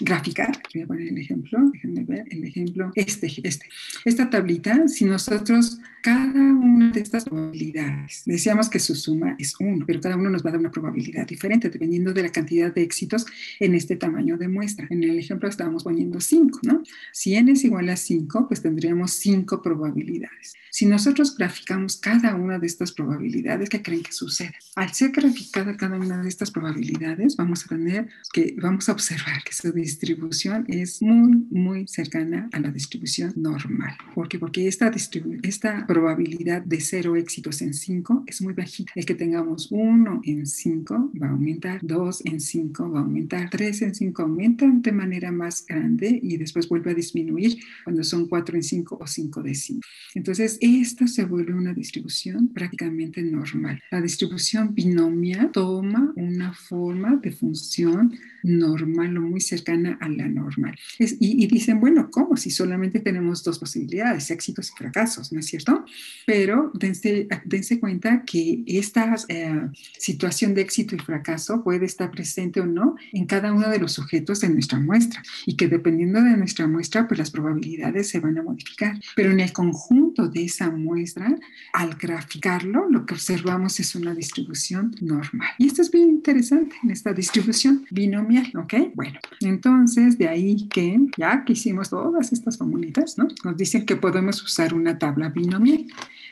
A: graficar, voy a poner el ejemplo, déjenme ver el ejemplo, este, este, esta tablita, si nosotros cada una de estas probabilidades, decíamos que su suma es uno, pero cada uno nos va a dar una probabilidad diferente dependiendo de la cantidad de éxitos en este tamaño de muestra. En el ejemplo estábamos poniendo 5, ¿no? Si n es igual a 5, pues tendríamos 5 probabilidades. Si nosotros graficamos cada una de estas probabilidades, ¿qué creen que sucede? Al ser graficada cada una de estas probabilidades, vamos a tener que, vamos a observar que su distribución es muy, muy cercana a la distribución normal. ¿Por qué? Porque esta, esta probabilidad de cero éxitos en 5 es muy bajita. El que tengamos 1 en 5 va a aumentar, 2 en 5 va a aumentar, 3 en 5 aumenta de manera más grande y después vuelve a disminuir cuando son 4 en 5 o 5 de 5. Entonces, esta se vuelve una distribución prácticamente normal. La distribución binomial toma una forma de función normal o muy cercana a la normal. y, dicen, bueno, ¿cómo? Si solamente tenemos dos posibilidades, éxitos y fracasos, ¿no es cierto? Pero dense, dense cuenta que esta eh, situación de éxito y fracaso puede estar presente o no en cada uno de los sujetos de nuestra muestra y que dependiendo de nuestra muestra, pues las probabilidades se van a modificar. Pero en el conjunto de esa muestra, al graficarlo, lo que observamos es una distribución normal. Y esto es bien interesante en esta distribución binomial, ¿ok? Bueno, entonces de ahí que ya que hicimos todas estas formulitas, ¿no? Nos dicen que podemos usar una tabla binomial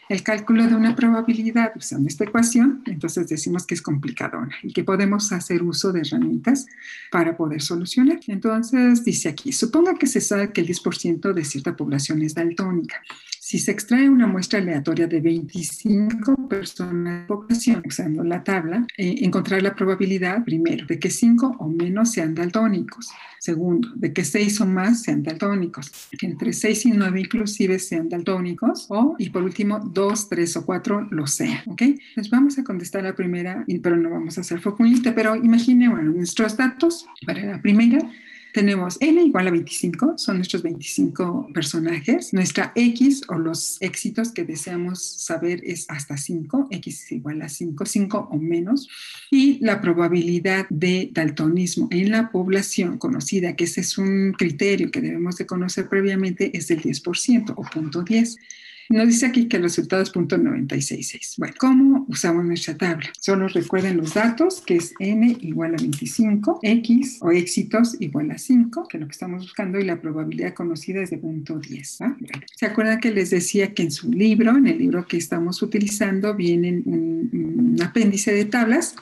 A: el cálculo de una probabilidad usando esta ecuación, entonces decimos que es complicadona y que podemos hacer uso de herramientas para poder solucionar. Entonces dice aquí, suponga que se sabe que el 10% de cierta población es daltónica. Si se extrae una muestra aleatoria de 25 personas de población usando la tabla, eh, encontrar la probabilidad, primero, de que 5 o menos sean daltónicos. Segundo, de que 6 o más sean daltónicos. Que entre 6 y 9 inclusive sean daltónicos. O, y por último, 2, 3 o 4 lo sean. ¿Ok? Entonces vamos a contestar la primera, pero no vamos a hacer focunita. Pero imagine, bueno, nuestros datos para la primera tenemos n igual a 25, son nuestros 25 personajes. Nuestra x o los éxitos que deseamos saber es hasta 5, x es igual a 5, 5 o menos. Y la probabilidad de daltonismo en la población conocida, que ese es un criterio que debemos de conocer previamente, es del 10% o punto 10. Nos dice aquí que el resultado es .966. Bueno, ¿cómo usamos nuestra tabla? Solo recuerden los datos, que es n igual a 25, x o éxitos igual a 5, que es lo que estamos buscando, y la probabilidad conocida es de .10. ¿Se acuerdan que les decía que en su libro, en el libro que estamos utilizando, viene un apéndice de tablas?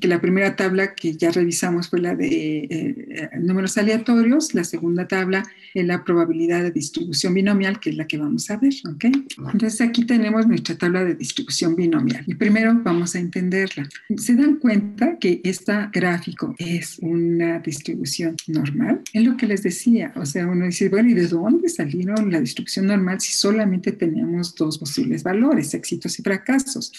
A: Que la primera tabla que ya revisamos fue la de eh, eh, números aleatorios, la segunda tabla es la probabilidad de distribución binomial, que es la que vamos a ver, ¿ok? Entonces aquí tenemos nuestra tabla de distribución binomial y primero vamos a entenderla. ¿Se dan cuenta que este gráfico es una distribución normal? Es lo que les decía, o sea, uno dice, bueno, ¿y de dónde salieron la distribución normal si solamente tenemos dos posibles valores, éxitos y fracasos?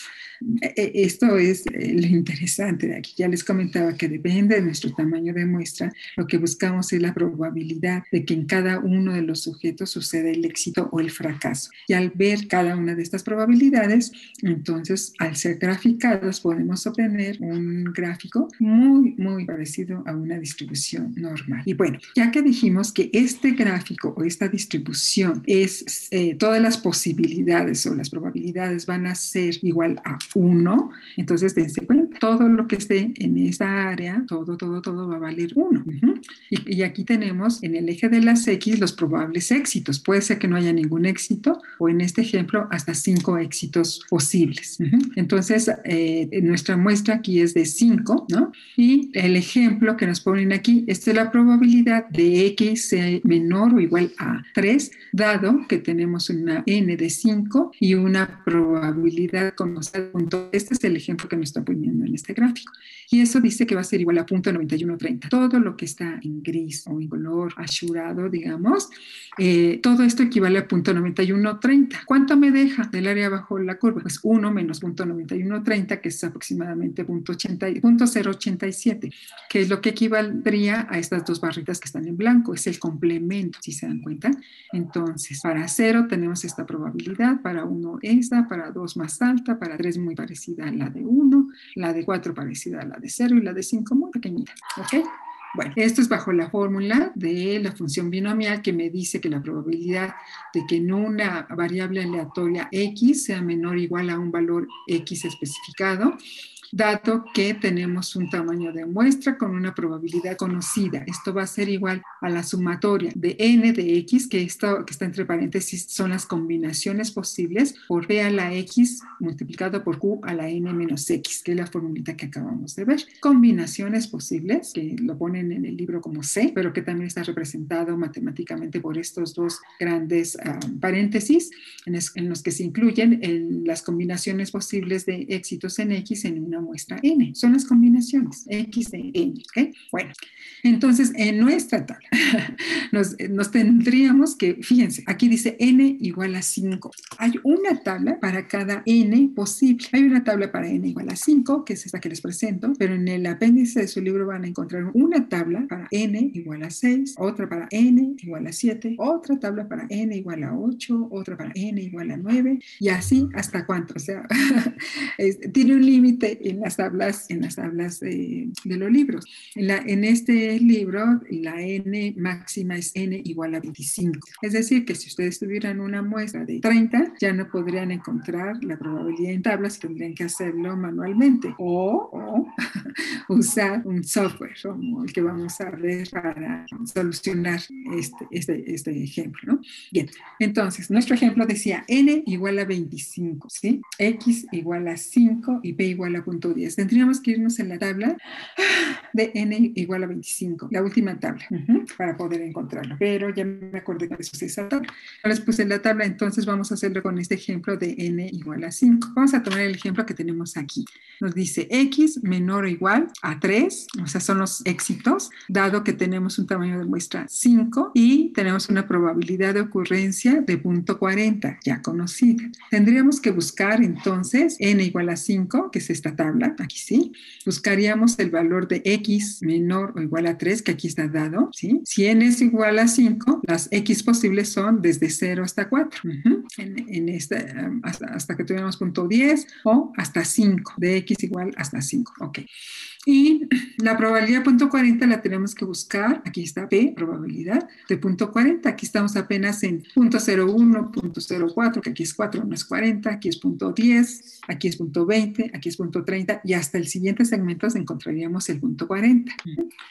A: E, e, esto es eh, lo interesante de aquí. Ya les comentaba que depende de nuestro tamaño de muestra, lo que buscamos es la probabilidad de que en cada uno de los sujetos suceda el éxito o el fracaso. Y al ver cada una de estas probabilidades, entonces al ser graficados podemos obtener un gráfico muy, muy parecido a una distribución normal. Y bueno, ya que dijimos que este gráfico o esta distribución es eh, todas las posibilidades o las probabilidades van a ser igual a 1, entonces dense cuenta, todo lo que esté en esa área, todo, todo, todo va a valer 1. y, aquí tenemos en el eje de las X los probables éxitos. Puede ser que no haya ningún éxito o en este ejemplo hasta 5 éxitos posibles. Entonces, eh, nuestra muestra aquí es de 5, ¿no? Y el ejemplo que nos ponen aquí, es la probabilidad de X sea menor o igual a 3, dado que tenemos una N de 5 y una probabilidad conocida este es el ejemplo que nos está poniendo en este gráfico. Y eso dice que va a ser igual a punto 9130. Todo lo que está en gris o en color azurado, digamos, eh, todo esto equivale a punto 9130. ¿Cuánto me deja del área bajo la curva? Pues 1 menos punto 9130, que es aproximadamente punto, 087, que es lo que equivaldría a estas dos barritas que están en blanco. Es el complemento, si se dan cuenta. Entonces, para 0 tenemos esta probabilidad, para 1 esta, para 2 más alta, para 3 muy parecida a la de 1, la de 4 parecida a la de 0 y la de 5 muy pequeñita. ¿Ok? Bueno, esto es bajo la fórmula de la función binomial que me dice que la probabilidad de que en una variable aleatoria x sea menor o igual a un valor x especificado dado que tenemos un tamaño de muestra con una probabilidad conocida. Esto va a ser igual a la sumatoria de n de x, que, esto, que está entre paréntesis son las combinaciones posibles, por p a la x multiplicado por q a la n menos x, que es la formulita que acabamos de ver. Combinaciones posibles, que lo ponen en el libro como c, pero que también está representado matemáticamente por estos dos grandes ah, paréntesis, en, los que se incluyen las combinaciones posibles de éxitos en x en muestra n. Son las combinaciones x de n. ¿okay? Bueno, entonces en nuestra tabla nos, nos, tendríamos que, fíjense, aquí dice n igual a 5. Hay una tabla para cada n posible. Hay una tabla para n igual a 5, que es esta que les presento, pero en el apéndice de su libro van a encontrar una tabla para n igual a 6, otra para n igual a 7, otra tabla para n igual a 8, otra para n igual a 9, y así hasta cuánto. O sea, tiene un límite en las tablas, en las tablas de, los libros. En, la, en este libro, la n máxima es n igual a 25. Es decir, que si ustedes tuvieran una muestra de 30, ya no podrían encontrar la probabilidad en tablas tendrían que hacerlo manualmente. O, usar un software como el que vamos a ver para solucionar este, este, este ejemplo, ¿no? Bien, entonces, nuestro ejemplo decía n igual a 25, ¿sí? x igual a 5 y p igual a punto 10. Tendríamos que irnos en la tabla de n igual a 25, la última tabla, para poder encontrarlo. Pero ya me acordé que eso es esa tabla. Ahora les puse la tabla, entonces vamos a hacerlo con este ejemplo de n igual a 5. Vamos a tomar el ejemplo que tenemos aquí. Nos dice x menor o igual a 3, o sea, son los éxitos, dado que tenemos un tamaño de muestra 5 y tenemos una probabilidad de ocurrencia de punto 40, ya conocida. Tendríamos que buscar entonces n igual a 5, que es esta tabla, aquí sí. Buscaríamos el valor de x menor o igual a 3, que aquí está dado. Si n es igual a 5, las x posibles son desde 0 hasta 4. en, en esta, hasta, hasta que tuviéramos punto 10 o hasta 5, de x igual hasta 5. Ok. Y la probabilidad de punto 40 la tenemos que buscar, aquí está P, probabilidad de punto 40, aquí estamos apenas en punto 01, punto 04, que aquí es 4, no es 40, aquí es punto 10, aquí es punto 20, aquí es punto 30 y hasta el siguiente segmento encontraríamos el punto 40.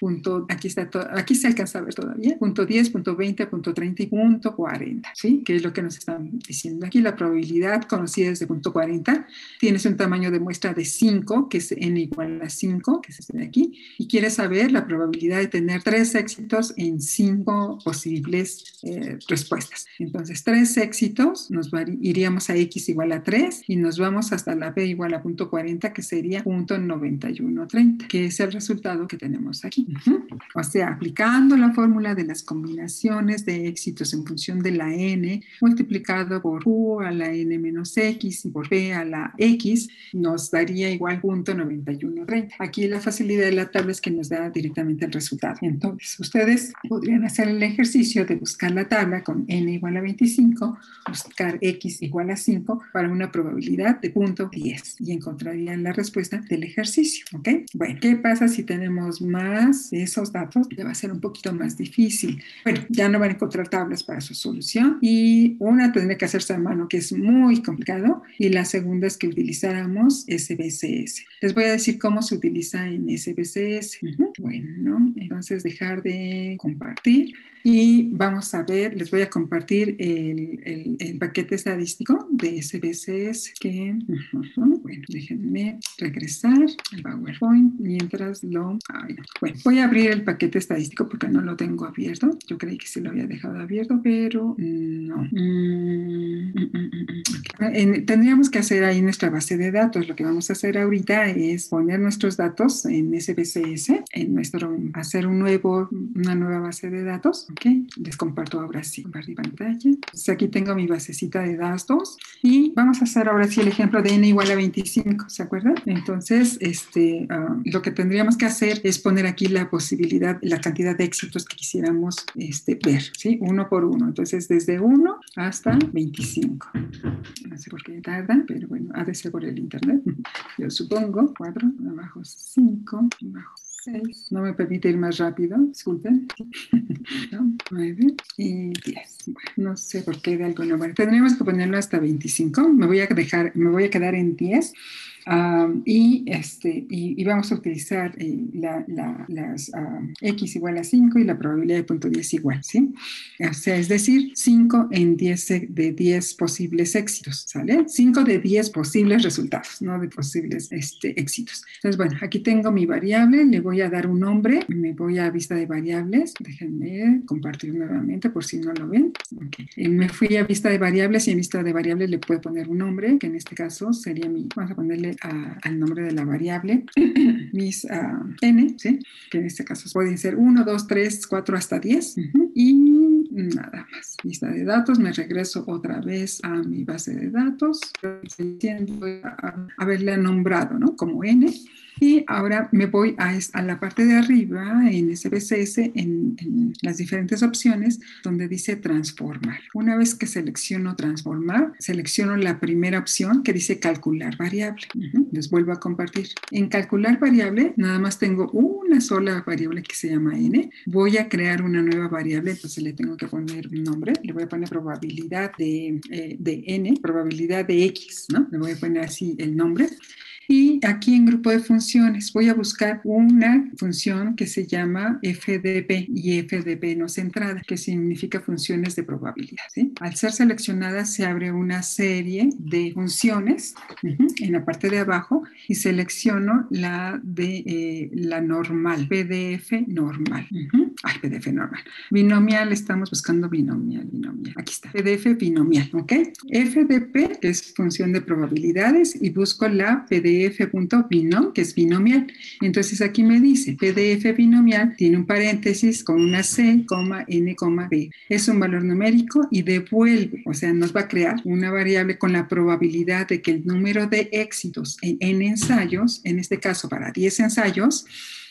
A: Punto, aquí, está aquí se alcanza a ver todavía, punto 10, punto 20, punto 30 y punto 40, ¿sí? Que es lo que nos están diciendo aquí, la probabilidad conocida desde punto 40, tienes un tamaño de muestra de 5, que es n igual a 5, que es este de aquí, y quiere saber la probabilidad de tener tres éxitos en cinco posibles eh, respuestas. Entonces, tres éxitos, nos iríamos a x igual a 3 y nos vamos hasta la p igual a punto 40, que sería punto 9130, que es el resultado que tenemos aquí. O sea, aplicando la fórmula de las combinaciones de éxitos en función de la n multiplicado por q a la n menos x y por p a la x, nos daría igual punto 9130. Aquí la facilidad de la tabla es que nos da directamente el resultado. Entonces, ustedes podrían hacer el ejercicio de buscar la tabla con n igual a 25, buscar x igual a 5 para una probabilidad de punto 10 y encontrarían la respuesta del ejercicio, ¿ok? Bueno, ¿qué pasa si tenemos más de esos datos? Ya va a ser un poquito más difícil. Bueno, ya no van a encontrar tablas para su solución y una tendría que hacerse a mano, que es muy complicado, y la segunda es que utilizáramos SBCS. Les voy a decir cómo se utiliza en SBCS. Bueno, entonces dejar de compartir y vamos a ver, les voy a compartir el, el, paquete estadístico de SBCS que, bueno, déjenme regresar al PowerPoint mientras lo... bueno, voy a abrir el paquete estadístico porque no lo tengo abierto. Yo creí que se lo había dejado abierto, pero no. Mm, mm, mm, tendríamos que hacer ahí nuestra base de datos. Lo que vamos a hacer ahorita es poner nuestros datos en SBCS, en nuestro, hacer un nuevo, una nueva base de datos Les comparto ahora sí, compartir pantalla. Entonces aquí tengo mi basecita de datos y vamos a hacer ahora sí el ejemplo de n igual a 25, ¿se acuerdan? Entonces, este, ah, lo que tendríamos que hacer es poner aquí la posibilidad, la cantidad de éxitos que quisiéramos este, ver, ¿sí? Uno por uno. Entonces, desde 1 hasta 25. No sé por qué tarda, pero bueno, ha de ser por el internet. Yo supongo, 4, abajo 5, abajo no me permite ir más rápido, disculpen. 9 y 10. Bueno, no sé por qué de alguna manera. Tendríamos que ponerlo hasta 25. Me voy a dejar, me voy a quedar en 10 y, este, y, vamos a utilizar eh, la, las x igual a 5 y la probabilidad de punto 10 igual, ¿sí? O sea, es decir, 5 en 10 de 10 posibles éxitos, ¿sale? 5 de 10 posibles resultados, no de posibles este, éxitos. Entonces, bueno, aquí tengo mi variable, le voy a dar un nombre, me voy a vista de variables, déjenme compartir nuevamente por si no lo ven. Eh, me fui a vista de variables y en vista de variables le puedo poner un nombre, que en este caso sería mi, vamos a ponerle al nombre de la variable, mis n, ¿sí? que en este caso pueden ser 1, 2, 3, 4 hasta 10. Y nada más. Lista de datos, me regreso otra vez a mi base de datos, haberle nombrado ¿no? como n. Y ahora me voy a, a la parte de arriba en SBCS, en, en, las diferentes opciones, donde dice transformar. Una vez que selecciono transformar, selecciono la primera opción que dice calcular variable. Les vuelvo a compartir. En calcular variable, nada más tengo una sola variable que se llama n. Voy a crear una nueva variable, entonces le tengo que poner un nombre. Le voy a poner probabilidad de, eh, de n, probabilidad de x, ¿no? Le voy a poner así el nombre. Y aquí en grupo de funciones voy a buscar una función que se llama FDP y FDP no centrada, que significa funciones de probabilidad. Al ser seleccionada se abre una serie de funciones en la parte de abajo y selecciono la de eh, la normal, PDF normal. Ay, PDF normal. Binomial, estamos buscando binomial, binomial. Aquí está, PDF binomial, ¿ok? FDP es función de probabilidades y busco la pdf.binom, que es binomial. Entonces aquí me dice, PDF binomial tiene un paréntesis con una C, N, B. Es un valor numérico y devuelve, o sea, nos va a crear una variable con la probabilidad de que el número de éxitos en ensayos, en este caso para 10 ensayos,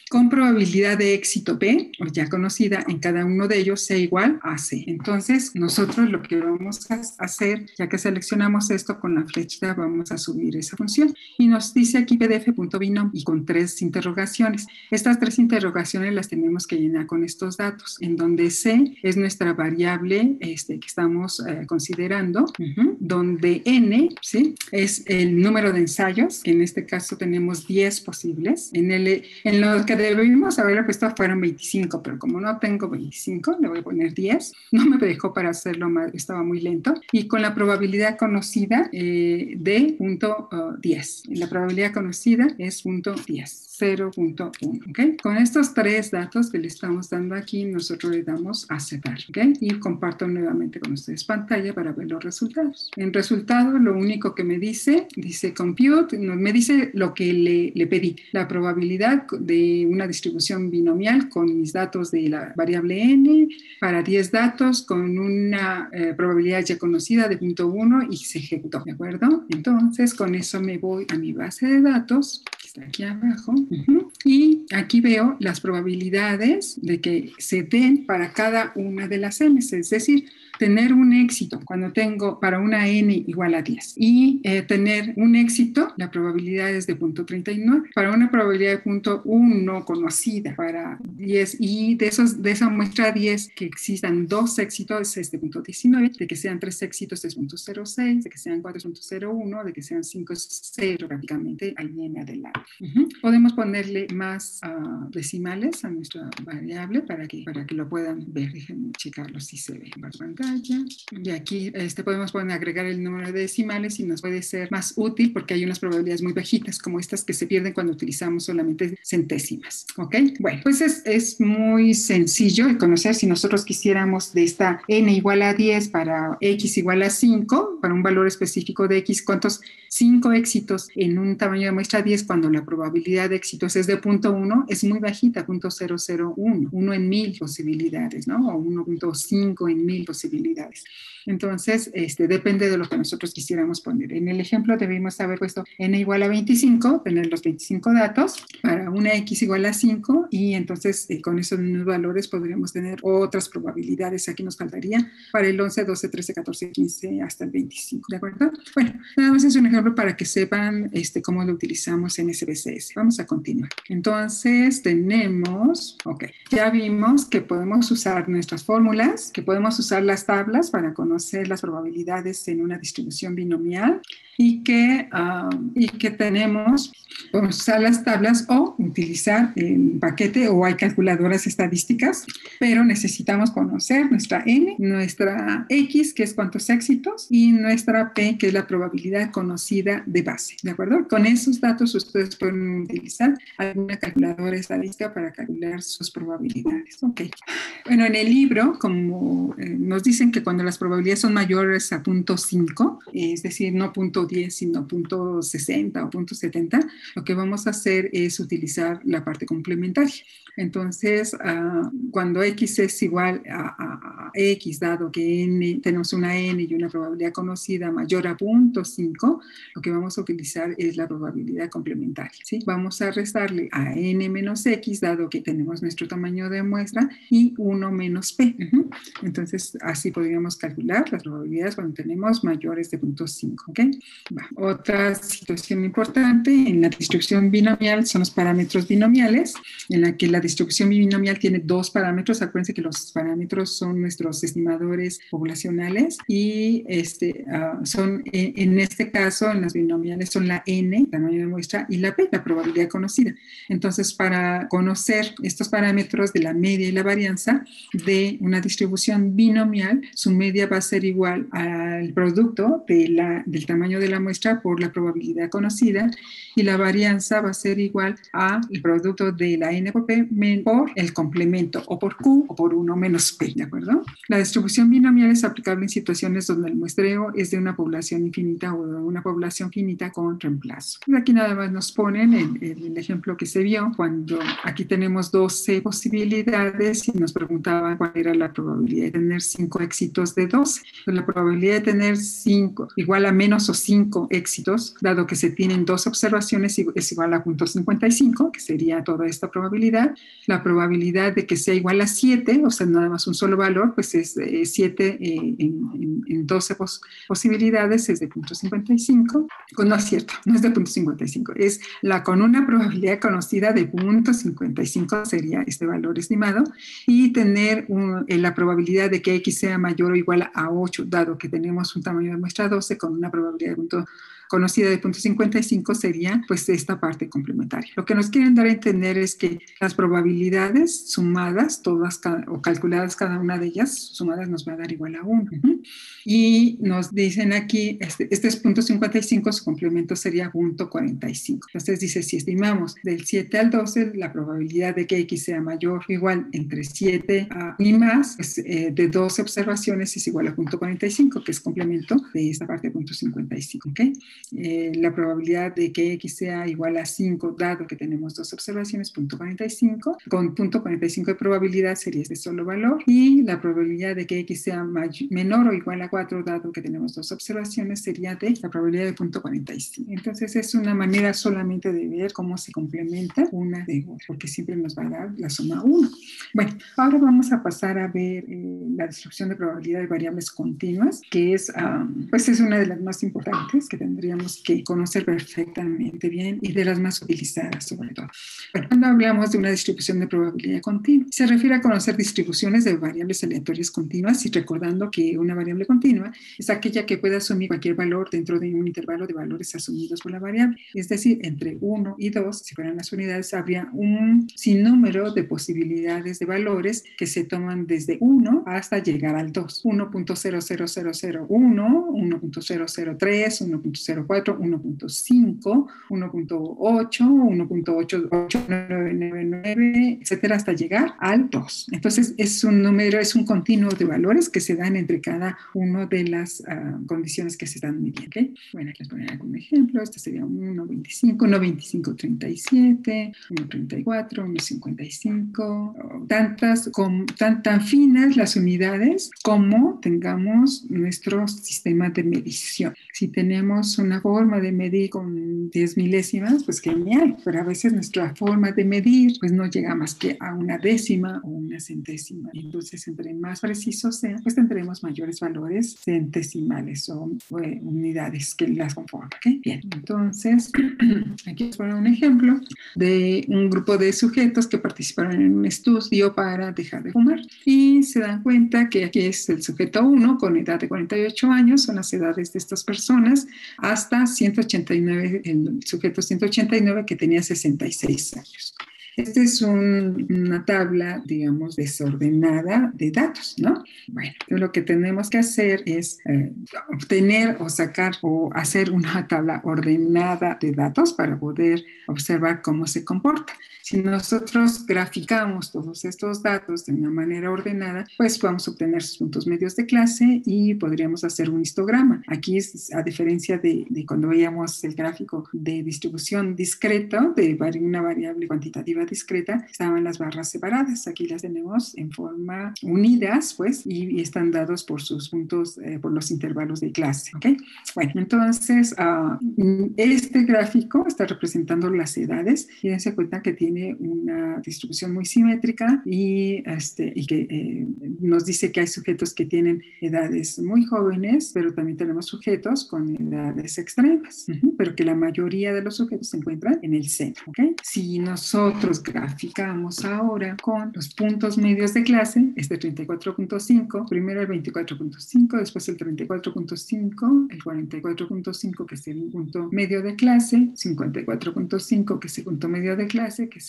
A: con probabilidad de éxito P, o ya conocida en cada uno de ellos, sea igual a C. Entonces, nosotros lo que vamos a hacer, ya que seleccionamos esto con la flechita, vamos a subir esa función. Y nos dice aquí pdf.binom y con tres interrogaciones. Estas tres interrogaciones las tenemos que llenar con estos datos, en donde C es nuestra variable este, que estamos eh, considerando, donde N ¿sí? es el número de ensayos, que en este caso tenemos 10 posibles. En, el, en lo que debimos haberle puesto fueron 25, pero como no tengo 25, le voy a poner 10. No me dejó para hacerlo más, estaba muy lento. Y con la probabilidad conocida eh, de punto 10. Uh, la probabilidad conocida es punto 10. 0.1. ¿okay? Con estos tres datos que le estamos dando aquí, nosotros le damos aceptar. ¿okay? Y comparto nuevamente con ustedes pantalla para ver los resultados. En resultado, lo único que me dice, dice compute, me dice lo que le, le pedí, la probabilidad de una distribución binomial con mis datos de la variable n para 10 datos con una eh, probabilidad ya conocida de 0.1 y se ejecutó, ¿de acuerdo? Entonces, con eso me voy a mi base de datos, aquí abajo, y aquí veo las probabilidades de que se den para cada una de las m, es decir, tener un éxito cuando tengo para una n igual a 10 y eh, tener un éxito, la probabilidad es de punto 39, para una probabilidad de punto 1 conocida para 10 y de, esos, de esa muestra 10 que existan dos éxitos es de punto 19, de que sean tres éxitos es punto 06, de que sean 4.01, de que sean 5 es 0 prácticamente ahí viene adelante. Podemos ponerle más uh, decimales a nuestra variable para que, para que lo puedan ver. Déjenme checarlo si se ve en pantalla. Y aquí este, podemos poner, agregar el número de decimales y nos puede ser más útil porque hay unas probabilidades muy bajitas como estas que se pierden cuando utilizamos solamente centésimas. ¿Ok? Bueno, pues es, es muy sencillo de conocer si nosotros quisiéramos de esta n igual a 10 para x igual a 5, para un valor específico de x, cuántos 5 éxitos en un tamaño de muestra 10 cuando la probabilidad de éxitos es de 0.1 es muy bajita, 0.001, 1 en mil posibilidades, ¿no? O 1.5 en mil posibilidades entonces, este, depende de lo que nosotros quisiéramos poner. En el ejemplo debimos haber puesto n igual a 25, tener los 25 datos para una x igual a 5 y entonces eh, con esos mismos valores podríamos tener otras probabilidades. Aquí nos faltaría para el 11, 12, 13, 14, 15 hasta el 25, ¿de acuerdo? Bueno, nada más es un ejemplo para que sepan este, cómo lo utilizamos en Vamos a continuar. Entonces tenemos, ok, ya vimos que podemos usar nuestras fórmulas, que podemos usar las tablas para conocer las probabilidades en una distribución binomial y que, ah, y que tenemos, podemos usar las tablas o utilizar el paquete o hay calculadoras estadísticas, pero necesitamos conocer nuestra n, nuestra x, que es cuántos éxitos, y nuestra p, que es la probabilidad conocida de base, ¿de acuerdo? Con esos datos ustedes pueden utilizar alguna calculadora estadística para calcular sus probabilidades. Ok. Bueno, en el libro, como eh, nos dicen que cuando las probabilidades son mayores a punto 5, es decir, no punto 10, sino punto 60 o punto 70, lo que vamos a hacer es utilizar la parte complementaria. Entonces, uh, cuando x es igual a, a, a, x, dado que n, tenemos una n y una probabilidad conocida mayor a punto 5, lo que vamos a utilizar es la probabilidad complementaria. ¿Sí? Vamos a restarle a n menos x, dado que tenemos nuestro tamaño de muestra, y 1 menos p. Entonces, así podríamos calcular las probabilidades cuando tenemos mayores de punto 5. ¿okay? Otra situación importante en la distribución binomial son los parámetros binomiales, en la que la distribución binomial tiene dos parámetros. Acuérdense que los parámetros son nuestros estimadores poblacionales y este, uh, son, en este caso, en las binomiales son la n, tamaño de muestra, y la p, la probabilidad conocida. Entonces, para conocer estos parámetros de la media y la varianza de una distribución binomial, su media va a ser igual al producto de la, del tamaño de la muestra por la probabilidad conocida y la varianza va a ser igual al producto de la n por p por el complemento o por q o por 1 menos p, ¿de acuerdo? La distribución binomial es aplicable en situaciones donde el muestreo es de una población infinita o de una población finita con reemplazo. Aquí nada más nos ponen el, el ejemplo que se vio cuando aquí tenemos 12 posibilidades y nos preguntaban cuál era la probabilidad de tener 5 éxitos de 12. Pues la probabilidad de tener 5 igual a menos o 5 éxitos, dado que se tienen dos observaciones, es igual a 0.55, que sería toda esta probabilidad. La probabilidad de que sea igual a 7, o sea, nada más un solo valor, pues es 7 eh, en, en, 12 posibilidades, es de 0.55. No es cierto, no es de 0.55, es la con una probabilidad conocida de 0.55 sería este valor estimado y tener un, eh, la probabilidad de que x sea mayor o igual a 8, dado que tenemos un tamaño de muestra 12 con una probabilidad de conocida de 0.55 sería pues esta parte complementaria. Lo que nos quieren dar a entender es que las probabilidades sumadas, todas o calculadas cada una de ellas, sumadas nos va a dar igual a 1. Y nos dicen aquí, este, este es 0.55, su complemento sería 0.45. Entonces dice, si estimamos del 7 al 12, la probabilidad de que X sea mayor o igual entre 7 y más, pues, eh, de 12 observaciones es igual a 0.45, que es complemento de esta parte 0.55. ¿okay? Eh, la probabilidad de que x sea igual a 5, dado que tenemos dos observaciones, 0.45, con 0.45 de probabilidad sería este solo valor, y la probabilidad de que x sea menor o igual a 4, dado que tenemos dos observaciones, sería de la probabilidad de 0.45. Entonces es una manera solamente de ver cómo se complementa una de otra, porque siempre nos va a dar la suma 1. Bueno, ahora vamos a pasar a ver eh, la distribución de probabilidad de variables continuas, que es, pues es una de las más importantes que tendría tendríamos que conocer perfectamente bien y de las más utilizadas sobre todo. cuando hablamos de una distribución de probabilidad continua, se refiere a conocer distribuciones de variables aleatorias continuas y recordando que una variable continua es aquella que puede asumir cualquier valor dentro de un intervalo de valores asumidos por la variable. Es decir, entre 1 y 2, si fueran las unidades, habría un sinnúmero de posibilidades de valores que se toman desde 1 hasta llegar al 2. 1.00001, 1.003, 1.0 1.04, 1.5, 1.8, 1.88999, etcétera, hasta llegar al 2. Entonces, es un número, es un continuo de valores que se dan entre cada una de las uh, condiciones que se están midiendo. ¿okay? Bueno, aquí les poner algún ejemplo. Este sería 1.25, 1.2537, 1.34, 1.55. Tantas, con, tan, tan finas las unidades como tengamos nuestro sistema de medición. Si tenemos una forma de medir con 10 milésimas, pues genial, pero a veces nuestra forma de medir pues no llega más que a una décima o una centésima. Entonces, entre más precisos sean, pues tendremos mayores valores centesimales o, unidades que las conforman. ¿okay? Bien, entonces, aquí les pongo un ejemplo de un grupo de sujetos que participaron en un estudio para dejar de fumar y se dan cuenta que aquí es el sujeto 1 con edad de 48 años, son las edades de estas personas hasta 189, el sujeto 189 que tenía 66 años. Esta es una tabla, digamos, desordenada de datos, ¿no? Bueno, lo que tenemos que hacer es eh, obtener o sacar o hacer una tabla ordenada de datos para poder observar cómo se comporta. Si nosotros graficamos todos estos datos de una manera ordenada, pues podemos obtener sus puntos medios de clase y podríamos hacer un histograma. Aquí, a diferencia de, de cuando veíamos el gráfico de distribución discreta de una variable cuantitativa discreta estaban las barras separadas. Aquí las tenemos en forma unidas, pues, y, están dados por sus puntos, eh, por los intervalos de clase. ¿ok? Bueno, entonces, uh, este gráfico está representando las edades y dense cuenta que tiene una distribución muy simétrica y, este, y que eh, nos dice que hay sujetos que tienen edades muy jóvenes, pero también tenemos sujetos con edades extremas, pero que la mayoría de los sujetos se encuentran en el centro. ¿okay? Si nosotros graficamos ahora con los puntos medios de clase, este 34.5, primero el 24.5, después el 34.5, el 44.5, que es el punto medio de clase, 54.5, que es el punto medio de clase, que es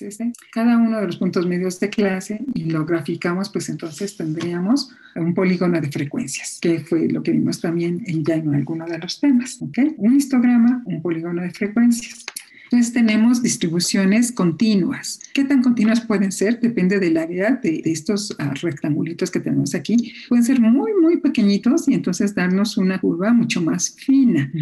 A: cada uno de los puntos medios de clase y lo graficamos, pues entonces tendríamos un polígono de frecuencias, que fue lo que vimos también en, ya en alguno de los temas. Un histograma, un polígono de frecuencias. Entonces tenemos distribuciones continuas. ¿Qué tan continuas pueden ser? Depende del área de, estos uh, rectangulitos que tenemos aquí. Pueden ser muy, muy pequeñitos y entonces darnos una curva mucho más fina.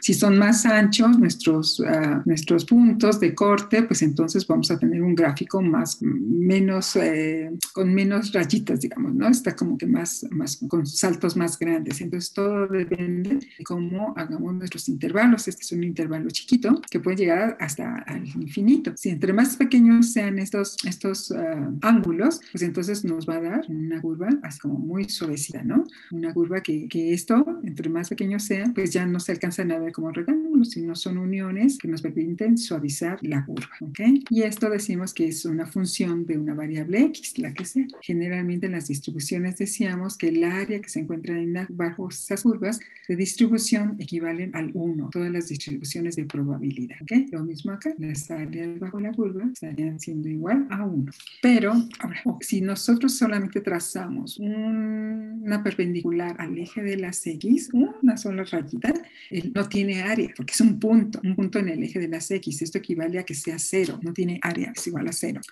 A: Si son más anchos nuestros, uh, nuestros puntos de corte, pues entonces vamos a tener un gráfico más, menos, eh, con menos rayitas, digamos, ¿no? Está como que más, más, con saltos más grandes. Entonces todo depende de cómo hagamos nuestros intervalos. Este es un intervalo chiquito que puede llegar hasta el infinito. Si entre más pequeños sean estos, estos ah, ángulos, pues entonces nos va a dar una curva así como muy suavecita, ¿no? Una curva que, que esto, entre más pequeños sean, pues ya no se alcanzan a ver como rectángulos, sino son uniones que nos permiten suavizar la curva, ¿ok? Y esto decimos que es una función de una variable x, la que sea. Generalmente en las distribuciones decíamos que el área que se encuentra en bajo esas curvas de distribución equivalen al 1, todas las distribuciones de probabilidad, ¿ok? Lo mismo acá, las áreas bajo la curva estarían siendo igual a 1. Pero, ahora, si nosotros solamente trazamos una perpendicular al eje de las X, una sola rayita, no tiene área, porque es un punto, un punto en el eje de las X. Esto equivale a que sea cero, no tiene área, es igual a cero.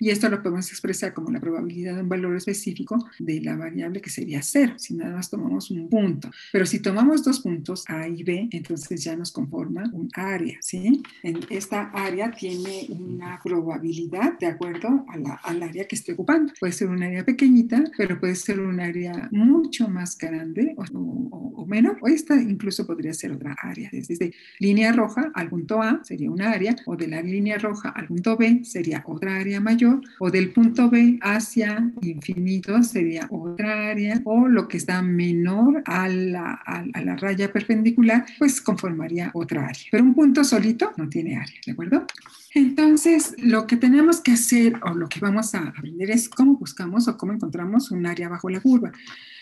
A: Y esto lo podemos expresar como la probabilidad de un valor específico de la variable que sería cero, si nada más tomamos un punto. Pero si tomamos dos puntos, A y B, entonces ya nos conforma un área, ¿sí? Esta área tiene una probabilidad de acuerdo al área que esté ocupando. Puede ser un área pequeñita, pero puede ser un área mucho más grande o, o, menos. O esta incluso podría ser otra área. Desde línea roja al punto A sería una área, o de la línea roja al punto B sería otra área mayor, o del punto B hacia infinito sería otra área, o lo que está menor a la, a la raya perpendicular, pues conformaría otra área. Pero un punto solito no tiene área, ¿de acuerdo? Entonces, lo que tenemos que hacer o lo que vamos a aprender es cómo buscamos o cómo encontramos un área bajo la curva.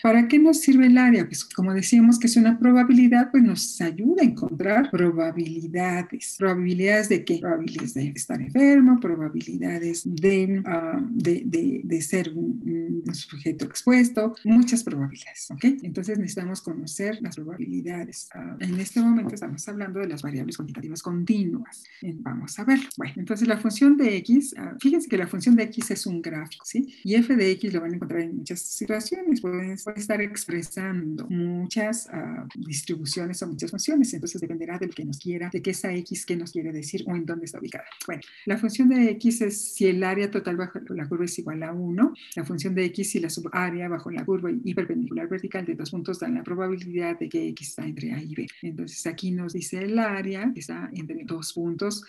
A: ¿Para qué nos sirve el área? Pues como decíamos que es una probabilidad, pues nos ayuda a encontrar probabilidades. ¿Probabilidades de qué? Probabilidades de estar enfermo, probabilidades de, ah, de, de, ser un, sujeto expuesto, muchas probabilidades, ¿ok? Entonces necesitamos conocer las probabilidades. Ah, en este momento estamos hablando de las variables cuantitativas continuas. Vamos a ver. Bueno, entonces la función de x, ah, fíjense que la función de x es un gráfico, ¿sí? Y f de x lo van a encontrar en muchas situaciones. Pueden estar expresando muchas uh, distribuciones o muchas funciones, entonces dependerá de lo que nos quiera, de qué esa x, qué nos quiere decir o en dónde está ubicada. Bueno, la función de x es si el área total bajo la curva es igual a 1, la función de x si la subárea bajo la curva y perpendicular vertical de dos puntos dan la probabilidad de que x está entre a y b. Entonces aquí nos dice el área que está entre dos puntos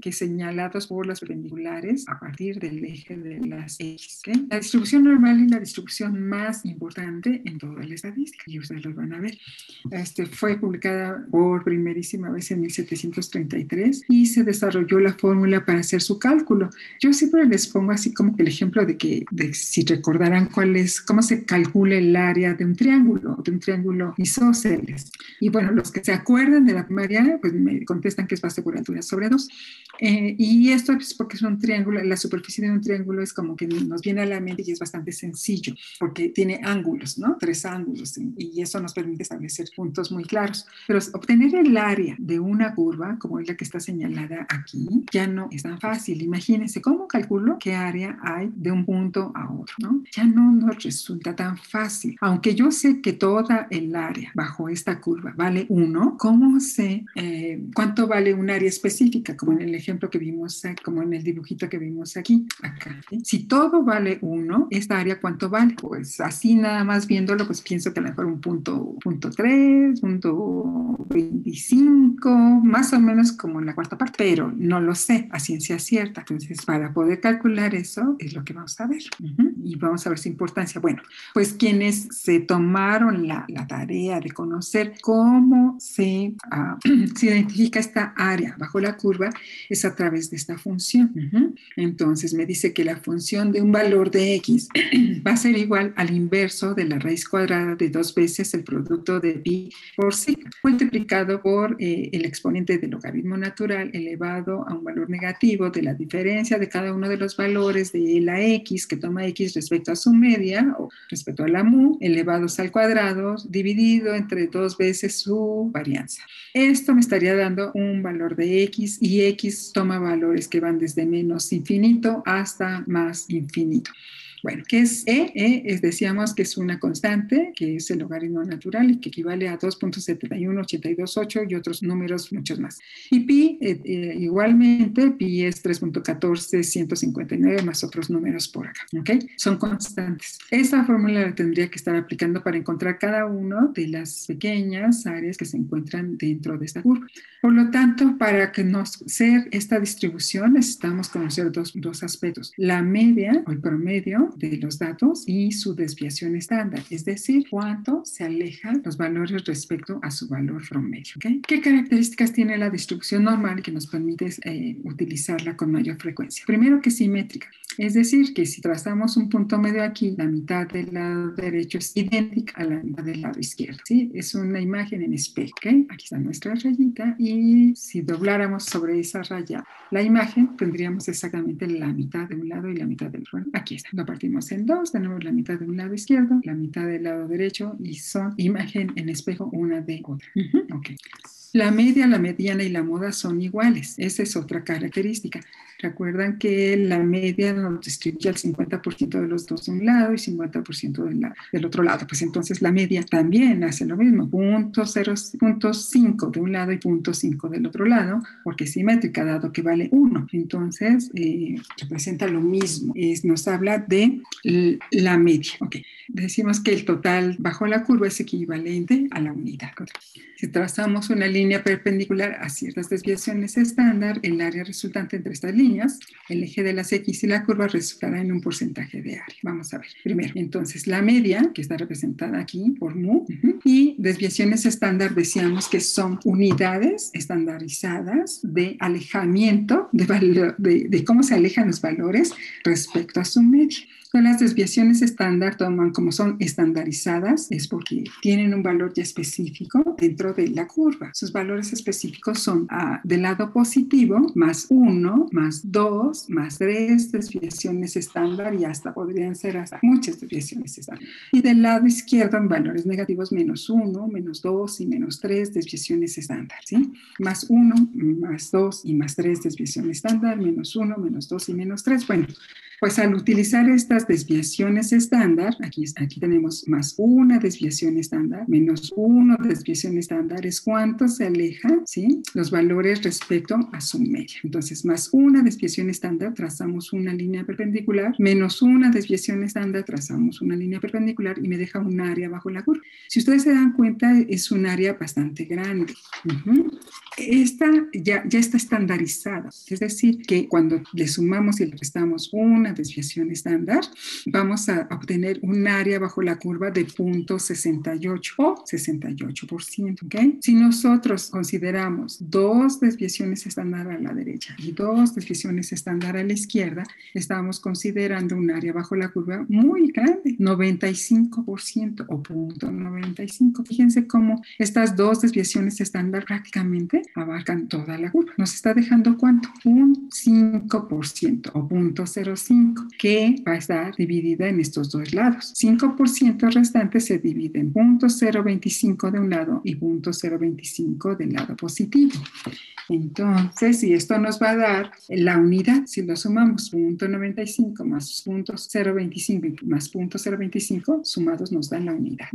A: que señalados por las perpendiculares a partir del eje de las x. La distribución normal es la distribución más importante en toda la estadística y ustedes lo van a ver. Este, fue publicada por primerísima vez en 1733 y se desarrolló la fórmula para hacer su cálculo. Yo siempre les pongo así como el ejemplo de que de, si recordarán cuál es, cómo se calcula el área de un triángulo, de un triángulo isósceles. Y bueno, los que se acuerdan de la primaria, pues me contestan que es base por sobre 2. Eh, y esto es porque es un triángulo, la superficie de un triángulo es como que nos viene a la mente y es bastante sencillo, porque tiene ángulos, ¿no? Tres ángulos, y eso nos permite establecer puntos muy claros. Pero obtener el área de una curva, como es la que está señalada aquí, ya no es tan fácil. Imagínense cómo calculo qué área hay de un punto a otro, ¿no? Ya no nos resulta tan fácil. Aunque yo sé que toda el área bajo esta curva vale 1, ¿cómo sé eh, cuánto vale un área específica? Como en el ejemplo que vimos, como en el dibujito que vimos aquí, acá. Si todo vale 1, ¿esta área cuánto vale? Pues así nada más viéndolo, pues pienso que a lo mejor un punto, punto 3, punto 25, más o menos como en la cuarta parte, pero no lo sé a ciencia cierta. Entonces, para poder calcular eso es lo que vamos a ver. Y vamos a ver su importancia. Bueno, pues quienes se tomaron la, la tarea de conocer cómo se, ah, se identifica esta área bajo la curva es a través de esta función. Entonces, me dice que la función de un valor de x va a ser igual al inverso de la raíz cuadrada de dos veces el producto de pi por sigma, multiplicado por eh, el exponente del logaritmo natural elevado a un valor negativo de la diferencia de cada uno de los valores de la x que toma x respecto a su media o respecto a la mu elevados al cuadrado dividido entre dos veces su varianza. Esto me estaría dando un valor de x y x toma valores que van desde menos infinito hasta más infinito. Bueno, ¿qué es E? E es, decíamos que es una constante, que es el logaritmo natural y que equivale a 2.71828 y otros números muchos más. Y pi, eh, eh, igualmente, pi es 3.14159 más otros números por acá. ¿Ok? Son constantes. Esta fórmula la tendría que estar aplicando para encontrar cada una de las pequeñas áreas que se encuentran dentro de esta curva. Por lo tanto, para conocer esta distribución necesitamos conocer dos, dos aspectos. La media o el promedio de los datos y su desviación estándar, es decir, cuánto se alejan los valores respecto a su valor promedio. ¿Qué características tiene la distribución normal que nos permite eh, utilizarla con mayor frecuencia? Primero que simétrica, es decir, que si trazamos un punto medio aquí, la mitad del lado derecho es idéntica a la mitad del lado izquierdo. ¿sí? Es una imagen en espejo. Aquí está nuestra rayita y si dobláramos sobre esa raya la imagen, tendríamos exactamente la mitad de un lado y la mitad del otro. Aquí está. Lo en dos, tenemos la mitad de un lado izquierdo, la mitad del lado derecho y son imagen en espejo una de otra. La media, la mediana y la moda son iguales. Esa es otra característica. Recuerdan que la media nos distribuye al 50% de los dos de un lado y 50% del, del otro lado. Pues entonces la media también hace lo mismo, punto 0.5 de un lado y punto 5 del otro lado, porque es simétrica, dado que vale 1. Entonces eh, representa lo mismo. Es, nos habla de la media. Okay. Decimos que el total bajo la curva es equivalente a la unidad. Si trazamos una línea perpendicular a ciertas desviaciones estándar, el área resultante entre estas líneas, el eje de las X y la curva resultará en un porcentaje de área. Vamos a ver. Primero, entonces la media, que está representada aquí por mu, y desviaciones estándar decíamos que son unidades estandarizadas de alejamiento de, de, de cómo se alejan los valores respecto a su media las desviaciones estándar toman como son estandarizadas, es porque tienen un valor ya específico dentro de la curva. Sus valores específicos son ah, del lado positivo, más 1, más 2, más 3 desviaciones estándar y hasta podrían ser hasta muchas desviaciones estándar. Y del lado izquierdo en valores negativos, menos 1, menos 2 y menos 3 desviaciones estándar, ¿sí? Más 1, más 2 y más 3 desviaciones estándar, menos 1, menos 2 y menos 3. Bueno, pues al utilizar estas desviaciones estándar, aquí, aquí tenemos más una desviación estándar, menos una desviación estándar, es cuánto se alejan ¿sí? los valores respecto a su media. Entonces, más una desviación estándar, trazamos una línea perpendicular, menos una desviación estándar, trazamos una línea perpendicular y me deja un área bajo la curva. Si ustedes se dan cuenta, es un área bastante grande. Esta ya, ya está estandarizada, es decir, que cuando le sumamos y le restamos una desviación estándar, vamos a obtener un área bajo la curva de 0.68 o 68%. ¿okay? Si nosotros consideramos dos desviaciones estándar a la derecha y dos desviaciones estándar a la izquierda, estamos considerando un área bajo la curva muy grande, 95% o 0.95. Fíjense cómo estas dos desviaciones estándar prácticamente abarcan toda la curva. Nos está dejando cuánto? Un 5% o 0.05 5, que va a estar dividida en estos dos lados. 5% restante se divide en 0.025 de un lado y 0.025 del lado positivo. Entonces, si esto nos va a dar la unidad, si lo sumamos 0.95 más 0.025 más 0.025, sumados nos dan la unidad.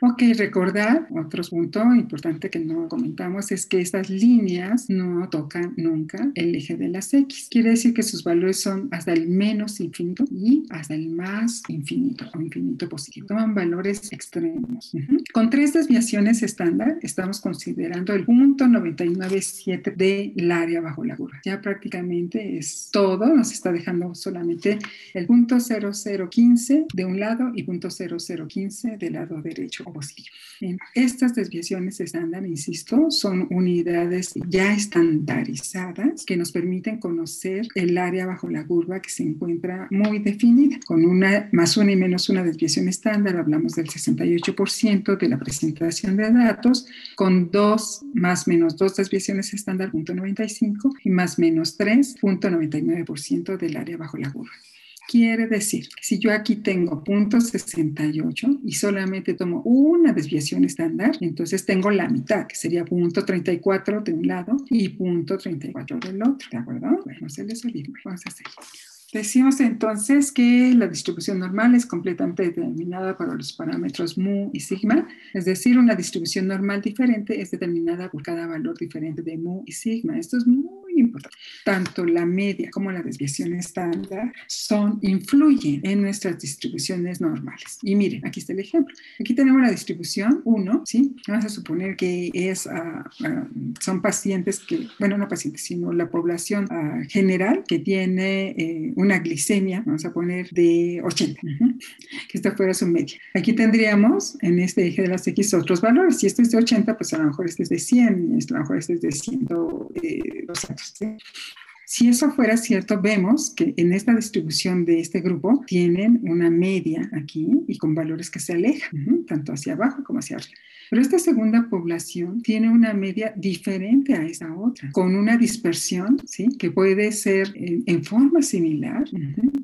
A: Ok, recordar, otro punto importante que no comentamos es que estas líneas no tocan nunca el eje de las X. Quiere decir que sus valores son hasta el menos infinito y hasta el más infinito o infinito positivo. Toman valores extremos. Con tres desviaciones estándar, estamos considerando el punto 997 del área bajo la curva. Ya prácticamente es todo, nos está dejando solamente el punto 0015 de un lado y punto 0015 del lado derecho o positivo. estas desviaciones estándar, insisto, son unidades ya estandarizadas que nos permiten conocer el área bajo la curva que se encuentra muy definida. Con una más una y menos una desviación estándar, hablamos del 68% de la presentación de datos, con dos más menos dos desviaciones estándar estándar 0.95 y más menos 3.99% del área bajo la curva. Quiere decir si yo aquí tengo 0.68 y solamente tomo una desviación estándar, entonces tengo la mitad, que sería 0.34 de un lado y 0.34 del otro, ¿de acuerdo? Bueno, se les olvidó. Vamos a hacer. Decimos entonces que la distribución normal es completamente determinada por los parámetros mu y sigma, es decir, una distribución normal diferente es determinada por cada valor diferente de mu y sigma. Esto es muy importante. Tanto la media como la desviación estándar son, influyen en nuestras distribuciones normales. Y miren, aquí está el ejemplo. Aquí tenemos la distribución 1, ¿sí? Vamos a suponer que es, ah, ah, son pacientes que, bueno, no pacientes, sino la población ah, general que tiene eh, una glicemia, vamos a poner de 80, que esta fuera su media. Aquí tendríamos en este eje de las X otros valores. Si esto es de 80, pues a lo mejor este es de 100, y a lo mejor este es de 100, eh, 200. Si eso fuera cierto, vemos que en esta distribución de este grupo tienen una media aquí y con valores que se alejan, tanto hacia abajo como hacia arriba. Pero esta segunda población tiene una media diferente a esa otra, con una dispersión, ¿sí? Que puede ser en, forma similar,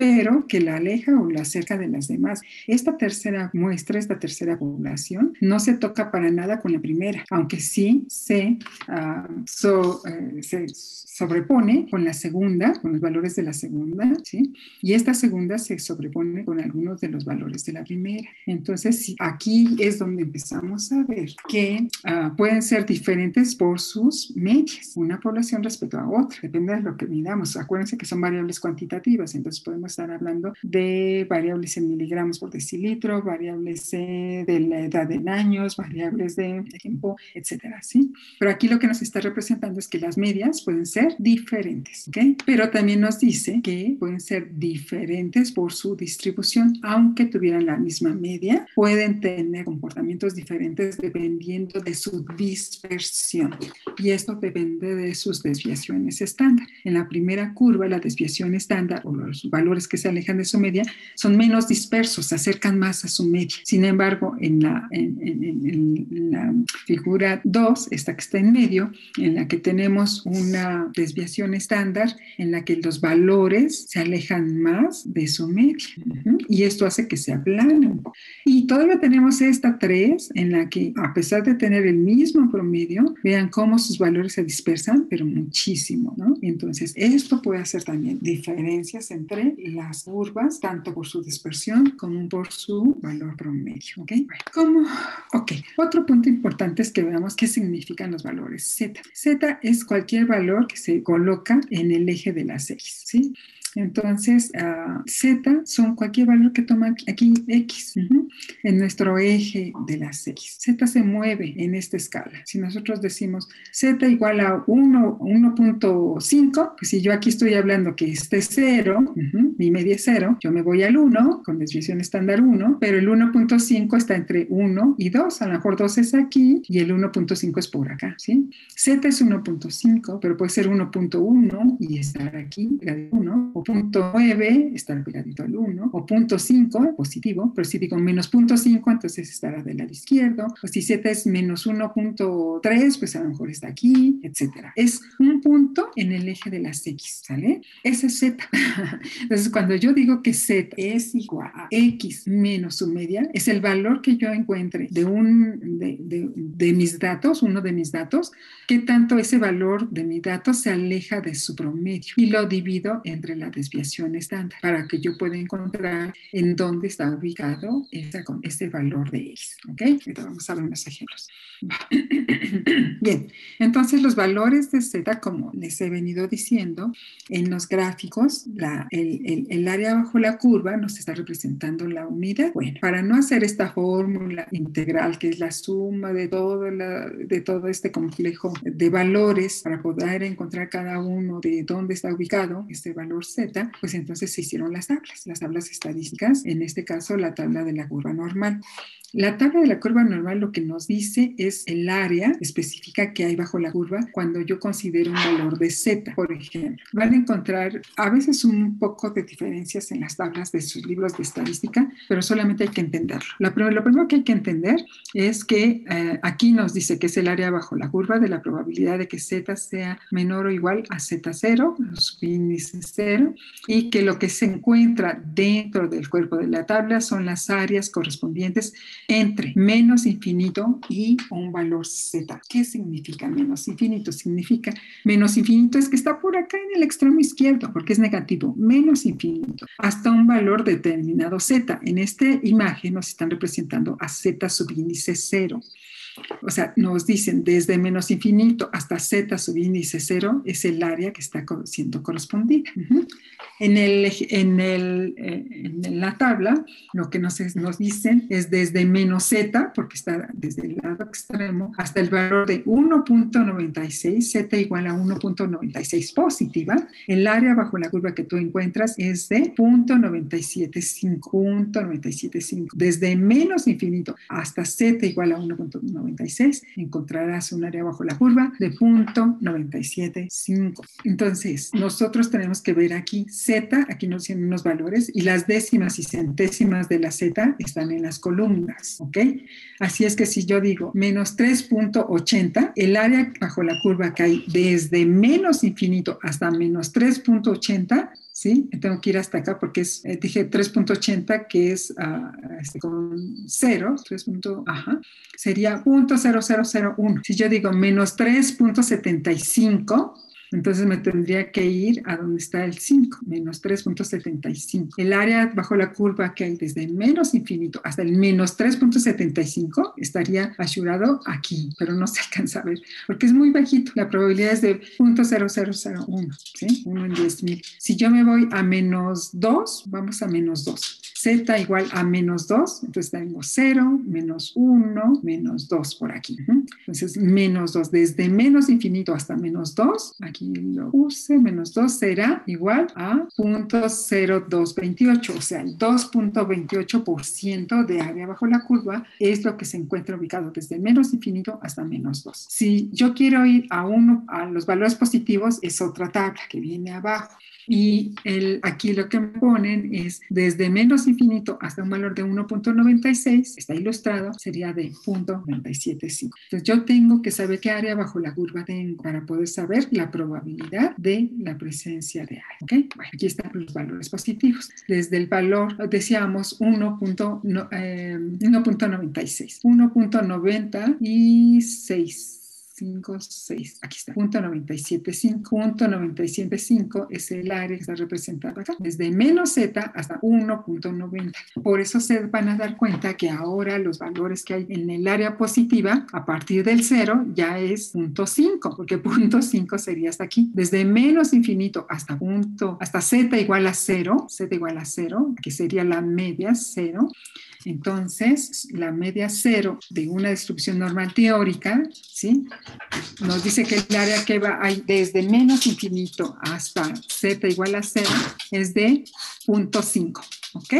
A: pero que la aleja o la acerca de las demás. Esta tercera muestra, esta tercera población, no se toca para nada con la primera, aunque sí se, ah, eh, se sobrepone con la segunda, con los valores de la segunda, ¿sí? Y esta segunda se sobrepone con algunos de los valores de la primera. Entonces, aquí es donde empezamos a ver que ah, pueden ser diferentes por sus medias, una población respecto a otra, depende de lo que midamos. Acuérdense que son variables cuantitativas, entonces podemos estar hablando de variables en miligramos por decilitro, variables de la edad en años, variables de tiempo, etcétera, ¿sí? Pero aquí lo que nos está representando es que las medias pueden ser diferentes, ¿ok? Pero también nos dice que pueden ser diferentes por su distribución, aunque tuvieran la misma media, pueden tener comportamientos diferentes dependiendo de su dispersión. Y esto depende de sus desviaciones estándar. En la primera curva, la desviación estándar o los valores que se alejan de su media son menos dispersos, se acercan más a su media. Sin embargo, en la, en, en la figura 2, esta que está en medio, en la que tenemos una desviación estándar en la que los valores se alejan más de su media. Y esto hace que se aplane. Y todavía tenemos esta 3 en la que a pesar de tener el mismo promedio, vean cómo sus valores se dispersan, pero muchísimo, ¿no? Entonces, esto puede hacer también diferencias entre las curvas, tanto por su dispersión como por su valor promedio, ¿ok? ¿Cómo? Ok. Otro punto importante es que veamos qué significan los valores Z. Z es cualquier valor que se coloca en el eje de las X, ¿sí? Entonces, uh, Z son cualquier valor que toma aquí X en nuestro eje de las X. Z se mueve en esta escala. Si nosotros decimos Z igual a 1.5, pues si yo aquí estoy hablando que este es 0, mi media es 0, yo me voy al 1 con desviación estándar 1, pero el 1.5 está entre 1 y 2. A lo mejor 2 es aquí y el 1.5 es por acá. ¿sí? Z es 1.5, pero puede ser 1.1 y estar aquí, 1 o punto 9 estará pegadito al 1, o punto 5 positivo, pero si digo menos punto 5, entonces estará del lado izquierdo, o si z es menos 1.3, pues a lo mejor está aquí, etcétera. Es un punto en el eje de las x, ¿sale? Ese es z. Entonces, cuando yo digo que z es igual a x menos su media, es el valor que yo encuentre de, un, de, de, de mis datos, uno de mis datos, qué tanto ese valor de mi dato se aleja de su promedio y lo divido entre la desviación estándar para que yo pueda encontrar en dónde está ubicado esa, este valor de x. ¿Ok? Entonces vamos a ver unos ejemplos. Bien, entonces los valores de z, como les he venido diciendo, en los gráficos, la, el, el, el, área bajo la curva nos está representando la unidad. Bueno, para no hacer esta fórmula integral, que es la suma de todo, la, de todo este complejo de valores, para poder encontrar cada uno de dónde está ubicado este valor z, pues entonces se hicieron las tablas, las tablas estadísticas, en este caso la tabla de la curva normal. La tabla de la curva normal lo que nos dice es el área específica que hay bajo la curva cuando yo considero un valor de z, por ejemplo. Van a encontrar a veces un poco de diferencias en las tablas de sus libros de estadística, pero solamente hay que entenderlo. Lo primero, que hay que entender es que eh, aquí nos dice que es el área bajo la curva de la probabilidad de que z sea menor o igual a z0, los índices 0, y que lo que se encuentra dentro del cuerpo de la tabla son las áreas correspondientes entre menos infinito y un valor z. ¿Qué significa menos infinito? Significa menos infinito es que está por acá en el extremo izquierdo porque es negativo, menos infinito, hasta un valor determinado z. En esta imagen nos están representando a z subíndice 0. O sea, nos dicen desde menos infinito hasta z subíndice 0 es el área que está siendo correspondida. Uh -huh. En, el, en, el, eh, en, la tabla, lo que nos, nos dicen es desde menos z, porque está desde el lado extremo, hasta el valor de 1.96, z igual a 1.96 positiva. El área bajo la curva que tú encuentras es de 0.975, 0.975. Desde menos infinito hasta z igual a 1.96, encontrarás un área bajo la curva de 0.975. Entonces, nosotros tenemos que ver aquí Z, aquí nos tienen unos valores, y las décimas y centésimas de la Z están en las columnas, ¿ok? Así es que si yo digo menos 3.80, el área bajo la curva que hay desde menos infinito hasta menos 3.80, ¿sí? Tengo que ir hasta acá porque es, eh, dije 3.80 que es uh, este, con 0, 3. Ajá, sería 0.0001. Si yo digo menos 3.75, entonces me tendría que ir a donde está el 5, menos 3.75. El área bajo la curva que hay desde menos infinito hasta el menos 3.75 estaría asegurado aquí, pero no se alcanza a ver porque es muy bajito. La probabilidad es de 0.0001, ¿sí? 1 en 10.000. Si yo me voy a menos 2, vamos a menos 2. Z igual a menos 2, entonces tengo 0, menos 1, menos 2 por aquí. Entonces, menos 2, desde menos infinito hasta menos 2, aquí lo puse, menos 2 será igual a 0.0228, o sea, el 2.28% de área bajo la curva es lo que se encuentra ubicado desde menos infinito hasta menos 2. Si yo quiero ir a, uno, a los valores positivos, es otra tabla que viene abajo. Y el, aquí lo que me ponen es desde menos infinito hasta un valor de 1.96, está ilustrado, sería de 0.975. Entonces yo tengo que saber qué área bajo la curva tengo para poder saber la probabilidad de la presencia de área. ¿okay? Bueno, aquí están los valores positivos. Desde el valor, decíamos 1.96, eh, 1.96, 1.96. 5, 6, aquí está, punto 975. Punto 975 es el área que está representada acá, desde menos z hasta 1.90. Por eso se van a dar cuenta que ahora los valores que hay en el área positiva, a partir del 0, ya es punto 5, porque punto 5 sería hasta aquí. Desde menos infinito hasta punto, hasta z igual a 0, z igual a 0, que sería la media 0. Entonces, la media cero de una distribución normal teórica, ¿sí? Nos dice que el área que va hay desde menos infinito hasta z igual a cero es de 0.5. ¿Ok?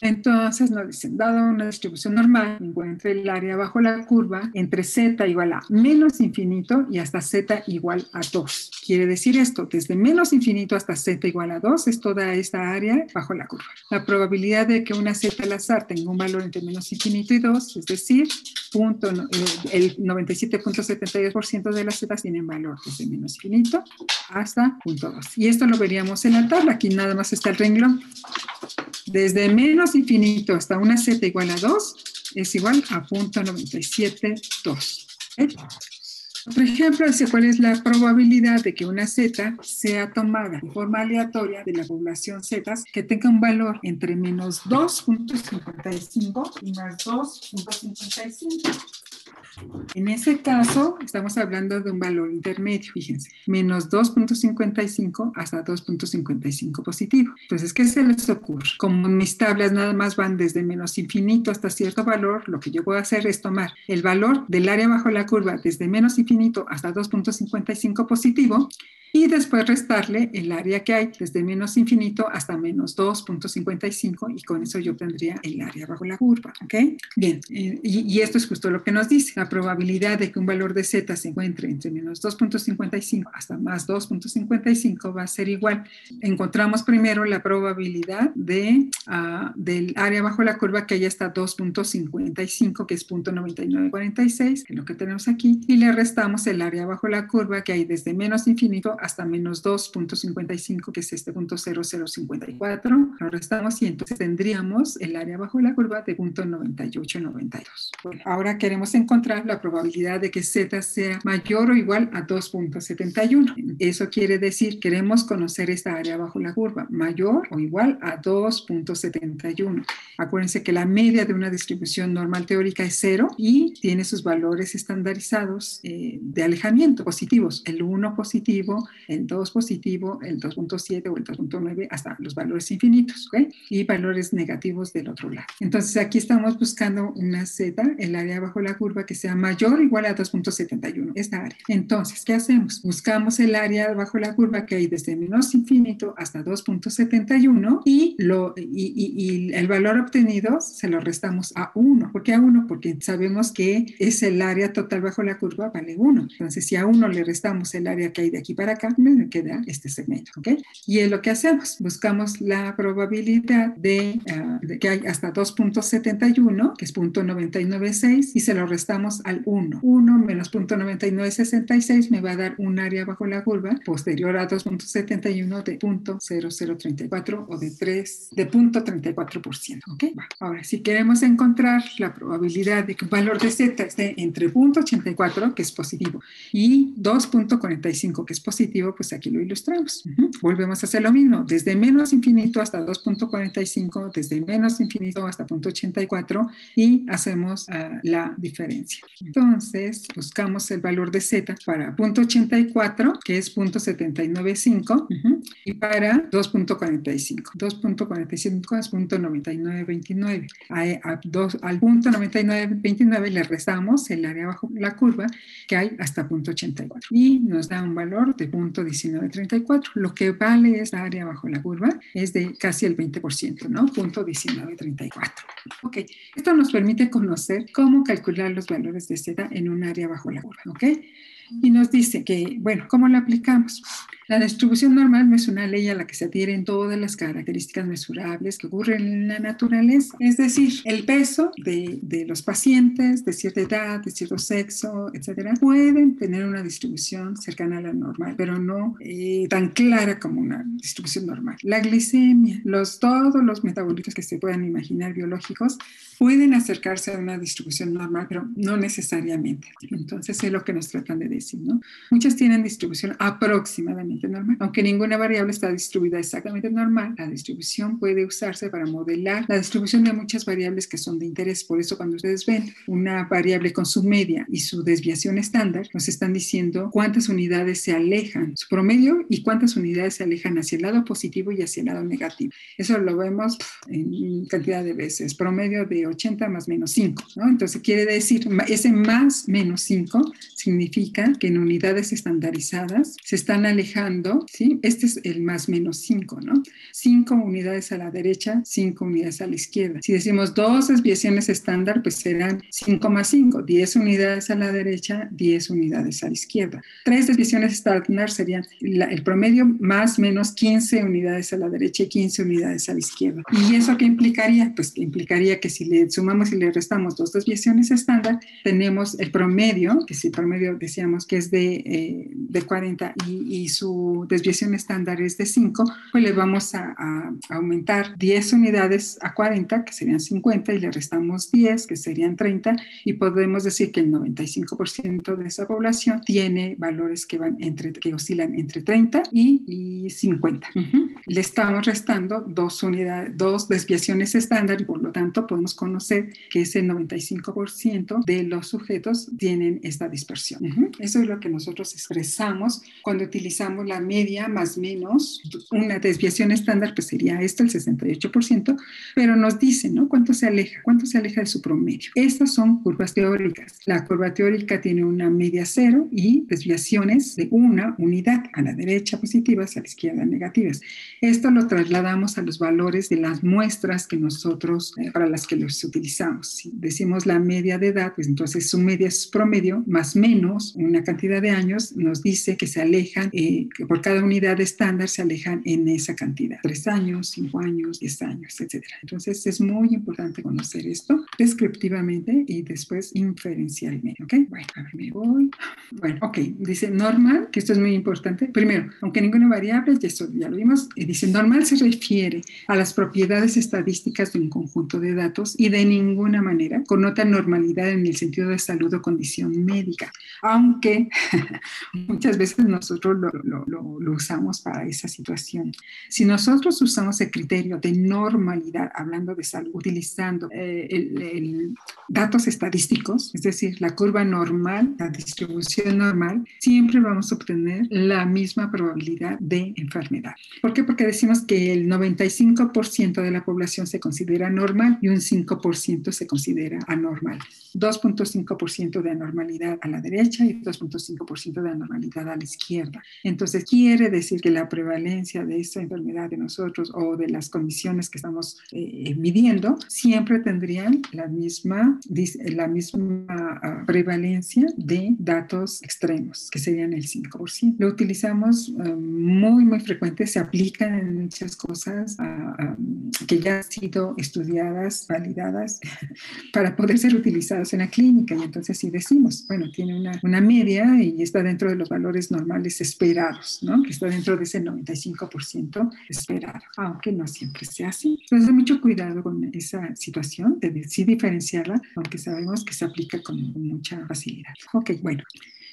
A: Entonces nos dicen, dado una distribución normal, encuentra el área bajo la curva entre z igual a menos infinito y hasta z igual a 2. Quiere decir esto, desde menos infinito hasta z igual a 2 es toda esta área bajo la curva. La probabilidad de que una z al azar tenga un valor entre menos infinito y 2, es decir, eh, el 97.72% de las z tienen valor desde menos infinito hasta punto 2. Y esto lo veríamos en la tabla, aquí nada más está el renglón. Desde menos infinito hasta una z igual a 2 es igual a punto 97.2. Por ejemplo, cuál es la probabilidad de que una z sea tomada de forma aleatoria de la población z que tenga un valor entre menos 2.55 y más 2.55. En ese caso, estamos hablando de un valor intermedio, fíjense, menos 2.55 hasta 2.55 positivo. Entonces, ¿qué se les ocurre? Como mis tablas nada más van desde menos infinito hasta cierto valor, lo que yo puedo hacer es tomar el valor del área bajo la curva desde menos infinito hasta 2.55 positivo y después restarle el área que hay desde menos infinito hasta menos 2.55 y con eso yo tendría el área bajo la curva, ¿ok? Bien, eh, y, esto es justo lo que nos dice, la probabilidad de que un valor de z se encuentre entre menos 2.55 hasta más 2.55 va a ser igual. Encontramos primero la probabilidad de, uh, del área bajo la curva que hay hasta 2.55, que es 0.9946, que es lo que tenemos aquí, y le restamos el área bajo la curva que hay desde menos infinito hasta menos 2.55, que es este punto 0054. Lo restamos y entonces tendríamos el área bajo la curva de punto 9892. Bueno, ahora queremos encontrar la probabilidad de que z sea mayor o igual a 2.71. Eso quiere decir, queremos conocer esta área bajo la curva, mayor o igual a 2.71. Acuérdense que la media de una distribución normal teórica es cero y tiene sus valores estandarizados eh, de alejamiento positivos. El 1 positivo, el 2 positivo, el 2.7 o el 2.9 hasta los valores infinitos, ¿ok? Y valores negativos del otro lado. Entonces aquí estamos buscando una z, el área bajo la curva que sea mayor o igual a 2.71, esta área. Entonces, ¿qué hacemos? Buscamos el área bajo la curva que hay desde menos infinito hasta 2.71 y, lo, y, y el valor obtenido se lo restamos a 1. ¿Por qué a 1? Porque sabemos que es el área total bajo la curva vale 1. Entonces, si a 1 le restamos el área que hay de aquí para acá, me queda este segmento, ¿ok? Y es lo que hacemos, buscamos la probabilidad de, ah, que hay hasta 2.71, que es 0.996, y se lo restamos al 1. 1 menos 0.9966 me va a dar un área bajo la curva posterior a 2.71 de 0.0034 o de 3, de 0.34%, ¿ok? Ahora, si queremos encontrar la probabilidad de que un valor de z esté entre 0.84, que es positivo, y 2.45, que es positivo, pues aquí lo ilustramos. Volvemos a hacer lo mismo, desde menos infinito hasta 2.45, desde menos infinito hasta 0.84 y hacemos uh, la diferencia. Entonces, buscamos el valor de z para 0.84, que es 0.795, y para 2.45. 2.45 es 0.9929. A, al punto 9929 le restamos el área bajo la curva que hay hasta 0.84 y nos da un valor de 0.1934. Lo que vale esta área bajo la curva es de casi el 20%, ¿no? 0.1934. Ok, esto nos permite conocer cómo calcular los valores de Z en un área bajo la curva, ¿ok? Y nos dice que, bueno, ¿cómo lo aplicamos? La distribución normal no es una ley a la que se adhieren todas las características mesurables que ocurren en la naturaleza. Es decir, el peso de, de los pacientes de cierta edad, de cierto sexo, etcétera, pueden tener una distribución cercana a la normal, pero no eh, tan clara como una distribución normal. La glicemia, los, todos los metabolitos que se puedan imaginar biológicos pueden acercarse a una distribución normal, pero no necesariamente. Entonces es lo que nos tratan de decir, ¿no? Muchas tienen distribución aproximadamente normal. Aunque ninguna variable está distribuida exactamente normal, la distribución puede usarse para modelar la distribución de muchas variables que son de interés. Por eso cuando ustedes ven una variable con su media y su desviación estándar, nos están diciendo cuántas unidades se alejan, su promedio y cuántas unidades se alejan hacia el lado positivo y hacia el lado negativo. Eso lo vemos en cantidad de veces, promedio de 80 más menos 5, ¿no? Entonces quiere decir, ese más menos 5 significa significa que en unidades estandarizadas se están alejando, ¿sí? Este es el más menos 5, ¿no? 5 unidades a la derecha, 5 unidades a la izquierda. Si decimos dos desviaciones estándar, pues serán 5 más 5, 10 unidades a la derecha, 10 unidades a la izquierda. Tres desviaciones estándar serían el promedio más menos 15 unidades a la derecha y 15 unidades a la izquierda. ¿Y eso qué implicaría? Pues que implicaría que si le sumamos y le restamos dos desviaciones estándar, tenemos el promedio, que si el promedio decíamos que es de, eh, de 40 y, y, su desviación estándar es de 5, pues le vamos a, a, aumentar 10 unidades a 40, que serían 50, y le restamos 10, que serían 30, y podemos decir que el 95% de esa población tiene valores que, van entre, que oscilan entre 30 y, y 50. Le estamos restando dos unidades, dos desviaciones estándar y por lo tanto podemos conocer que ese 95% de los sujetos tienen esta dispersión. Eso es lo que nosotros expresamos cuando utilizamos la media más menos una desviación estándar, pues sería esto, el 68%, pero nos dice, ¿no? ¿Cuánto se aleja? ¿Cuánto se aleja de su promedio? Estas son curvas teóricas. La curva teórica tiene una media cero y desviaciones de una unidad a la derecha positivas, a la izquierda negativas. Esto lo trasladamos a los valores de las muestras que nosotros, eh, para las que los utilizamos. Si decimos la media de edad, pues entonces su media es promedio más menos una cantidad de años, nos dice que se alejan, eh, por cada unidad estándar se alejan en esa cantidad, tres años, cinco años, diez años, etc. Entonces es muy importante conocer esto descriptivamente y después inferencialmente, ¿ok? Bueno, a ver, me voy. Bueno, ok, dice normal, que esto es muy importante. Primero, aunque ninguna variable, ya, eso ya lo vimos, dice normal se refiere a las propiedades estadísticas de un conjunto de datos y de ninguna manera connota normalidad en el sentido de salud o condición médica, aunque muchas veces nosotros lo, lo, lo, lo, usamos para esa situación. Si nosotros usamos el criterio de normalidad, hablando de salud, utilizando eh, el, el datos estadísticos, es decir, la curva normal, la distribución normal, siempre vamos a obtener la misma probabilidad de enfermedad. ¿Por qué? Porque decimos que el 95% de la población se considera normal y un 5% se considera anormal. 2.5% de anormalidad a la derecha y 2.5% de anormalidad a la izquierda. Entonces, quiere decir que la prevalencia de esta enfermedad de nosotros o de las condiciones que estamos eh, midiendo siempre tendrían la misma, la misma uh, prevalencia de datos extremos, que serían el 5%. Lo utilizamos uh, muy, muy frecuente, se aplican en muchas cosas uh, que ya han sido estudiadas, validadas, para poder ser utilizadas en la clínica. Y entonces sí decimos, bueno, tiene una, una media y está dentro de los valores normales esperados, Que está dentro de ese 95% esperado, aunque no siempre sea así. Entonces, mucho cuidado con esa situación, de sí diferenciarla, aunque sabemos que se aplica con mucha facilidad. Ok, bueno.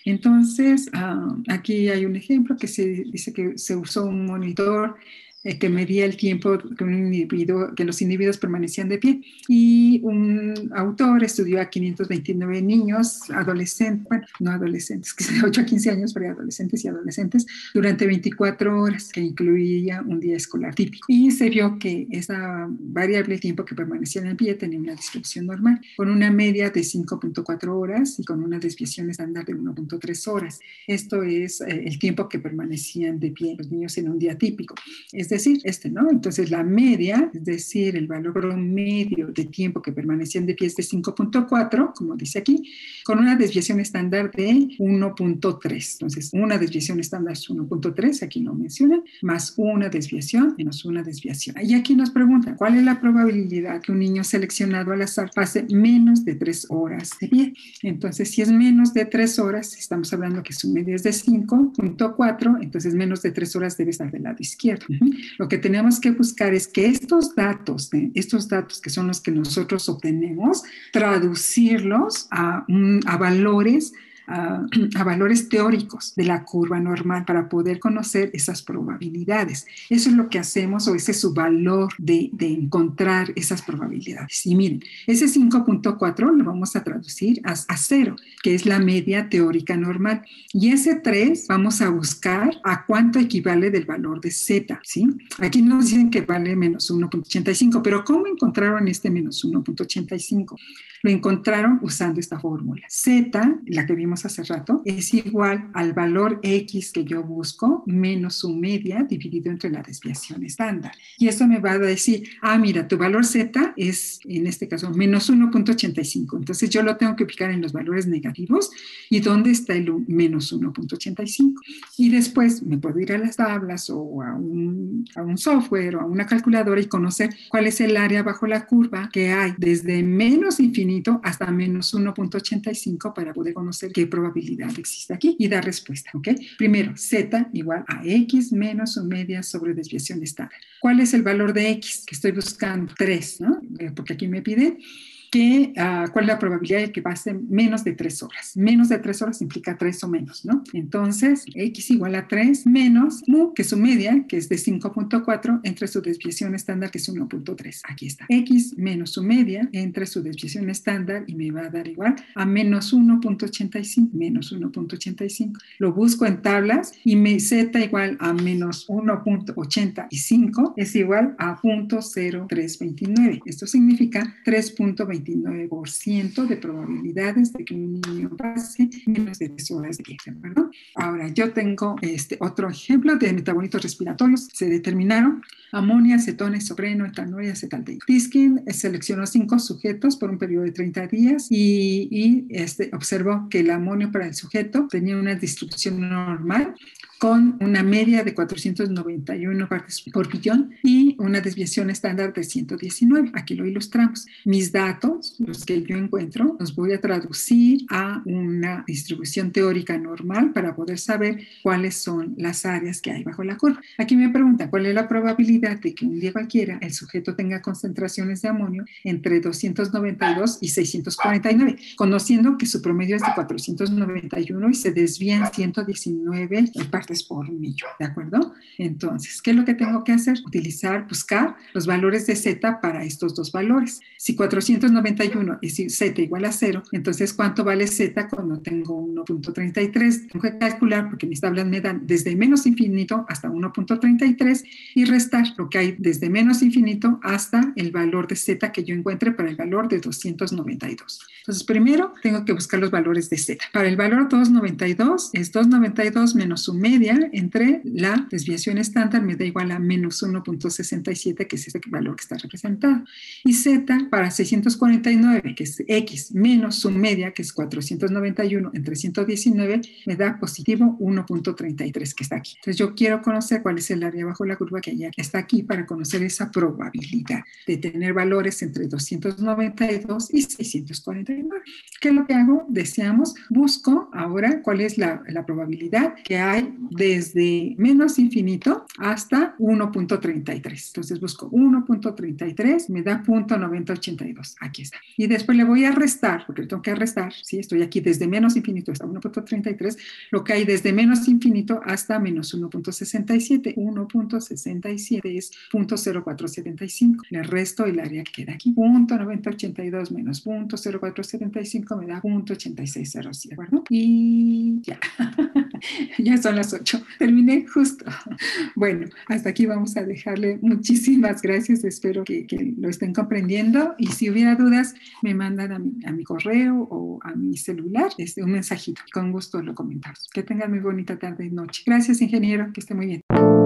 A: Entonces, uh, aquí hay un ejemplo que se dice que se usó un monitor que medía el tiempo que, un individuo, que los individuos permanecían de pie. Y un autor estudió a 529 niños, adolescentes, no adolescentes, que de 8 a 15 años, pero adolescentes y adolescentes, durante 24 horas, que incluía un día escolar típico. Y se vio que esa variable tiempo que permanecían en pie tenía una distribución normal, con una media de 5.4 horas y con una desviación estándar de 1.3 horas. Esto es eh, el tiempo que permanecían de pie los niños en un día típico. Es decir, este, ¿no? Entonces la media, es decir, el valor promedio de tiempo que permanecían de pie es de 5.4, como dice aquí, con una desviación estándar de 1.3. Entonces, una desviación estándar es 1.3, aquí no menciona, más una desviación menos una desviación. Y aquí nos preguntan, ¿cuál es la probabilidad que un niño seleccionado al azar pase menos de 3 horas de pie? Entonces, si es menos de 3 horas, estamos hablando que su media es de 5.4, entonces menos de 3 horas debe estar del lado izquierdo. Lo que tenemos que buscar es que estos datos, ¿eh? estos datos que son los que nosotros obtenemos, traducirlos a, a valores a, valores teóricos de la curva normal para poder conocer esas probabilidades. Eso es lo que hacemos o ese es su valor de, de encontrar esas probabilidades. Y miren, ese 5.4 lo vamos a traducir a, a cero, que es la media teórica normal. Y ese 3 vamos a buscar a cuánto equivale del valor de z. ¿sí? Aquí nos dicen que vale menos 1.85, pero ¿cómo encontraron este menos 1.85? Lo encontraron usando esta fórmula. Z, la que vimos hace rato, es igual al valor X que yo busco menos su media dividido entre la desviación estándar. Y esto me va a decir, ah, mira, tu valor Z es, en este caso, menos 1.85. Entonces yo lo tengo que aplicar en los valores negativos. ¿Y dónde está el menos 1.85? Y después me puedo ir a las tablas o a un, a un software o a una calculadora y conocer cuál es el área bajo la curva que hay desde menos infinito hasta menos 1.85 para poder conocer qué probabilidad existe aquí y dar respuesta, ¿ok? Primero, z igual a x menos su media sobre desviación estándar. ¿Cuál es el valor de x que estoy buscando? 3, ¿no? Eh, porque aquí me pide que, uh, cuál es la probabilidad de que pase menos de tres horas. Menos de tres horas implica tres o menos, ¿no? Entonces, x igual a 3 menos mu, que es su media, que es de 5.4, entre su desviación estándar, que es 1.3. Aquí está. x menos su media entre su desviación estándar y me va a dar igual a menos 1.85, menos 1.85. Lo busco en tablas y me z igual a menos 1.85 es igual a 0.0329. Esto significa 3.29 29% de probabilidades de que un niño pase menos de 3 horas de viaje, ¿verdad? Ahora, yo tengo este otro ejemplo de metabolitos respiratorios. Se determinaron amonia, acetona, isopreno, etanol y acetaldehído. Tiskin seleccionó cinco sujetos por un periodo de 30 días y, y este, observó que el amonio para el sujeto tenía una distribución normal con una media de 491 partes por billón y una desviación estándar de 119. Aquí lo ilustramos. Mis datos, los que yo encuentro, los voy a traducir a una distribución teórica normal para poder saber cuáles son las áreas que hay bajo la curva. Aquí me pregunta cuál es la probabilidad de que un día cualquiera el sujeto tenga concentraciones de amonio entre 292 y 649, conociendo que su promedio es de 491 y se desvían 119 partes por millón, ¿de acuerdo? Entonces, ¿qué es lo que tengo que hacer? Utilizar, buscar los valores de Z para estos dos valores. Si 491 es decir, Z igual a 0, entonces ¿cuánto vale Z cuando tengo 1.33? Tengo que calcular, porque mis tablas me dan desde menos infinito hasta 1.33 y restar lo que hay desde menos infinito hasta el valor de Z que yo encuentre para el valor de 292. Entonces, primero tengo que buscar los valores de Z. Para el valor 292 es 292 menos su media entre la desviación estándar me da igual a menos 1.67, que es este valor que está representado. Y z para 649, que es x, menos su media, que es 491 entre 119, me da positivo 1.33, que está aquí. Entonces yo quiero conocer cuál es el área bajo la curva que ya está aquí para conocer esa probabilidad de tener valores entre 292 y 649. ¿Qué es lo que hago? Deseamos, busco ahora cuál es la, la probabilidad que hay desde menos infinito hasta 1.33. Entonces busco 1.33, me da 0.9082. Aquí Y después le voy a restar, porque tengo que restar, ¿sí? Estoy aquí desde menos infinito hasta 1.33, lo que hay desde menos infinito hasta menos 1.67. 1.67 es 0.0475. Le resto el área que queda aquí. 0.9082 menos 0.0475 me da 0.8607, ¿de acuerdo? Y ya. ya son las 8. Terminé justo. Bueno, hasta aquí vamos a dejarle muchísimas gracias. Espero que, lo estén comprendiendo y si hubiera me mandan a mi, a mi correo o a mi celular este, un mensajito. Con gusto lo comentamos. Que tengan muy bonita tarde y noche. Gracias, ingeniero. Que esté muy bien.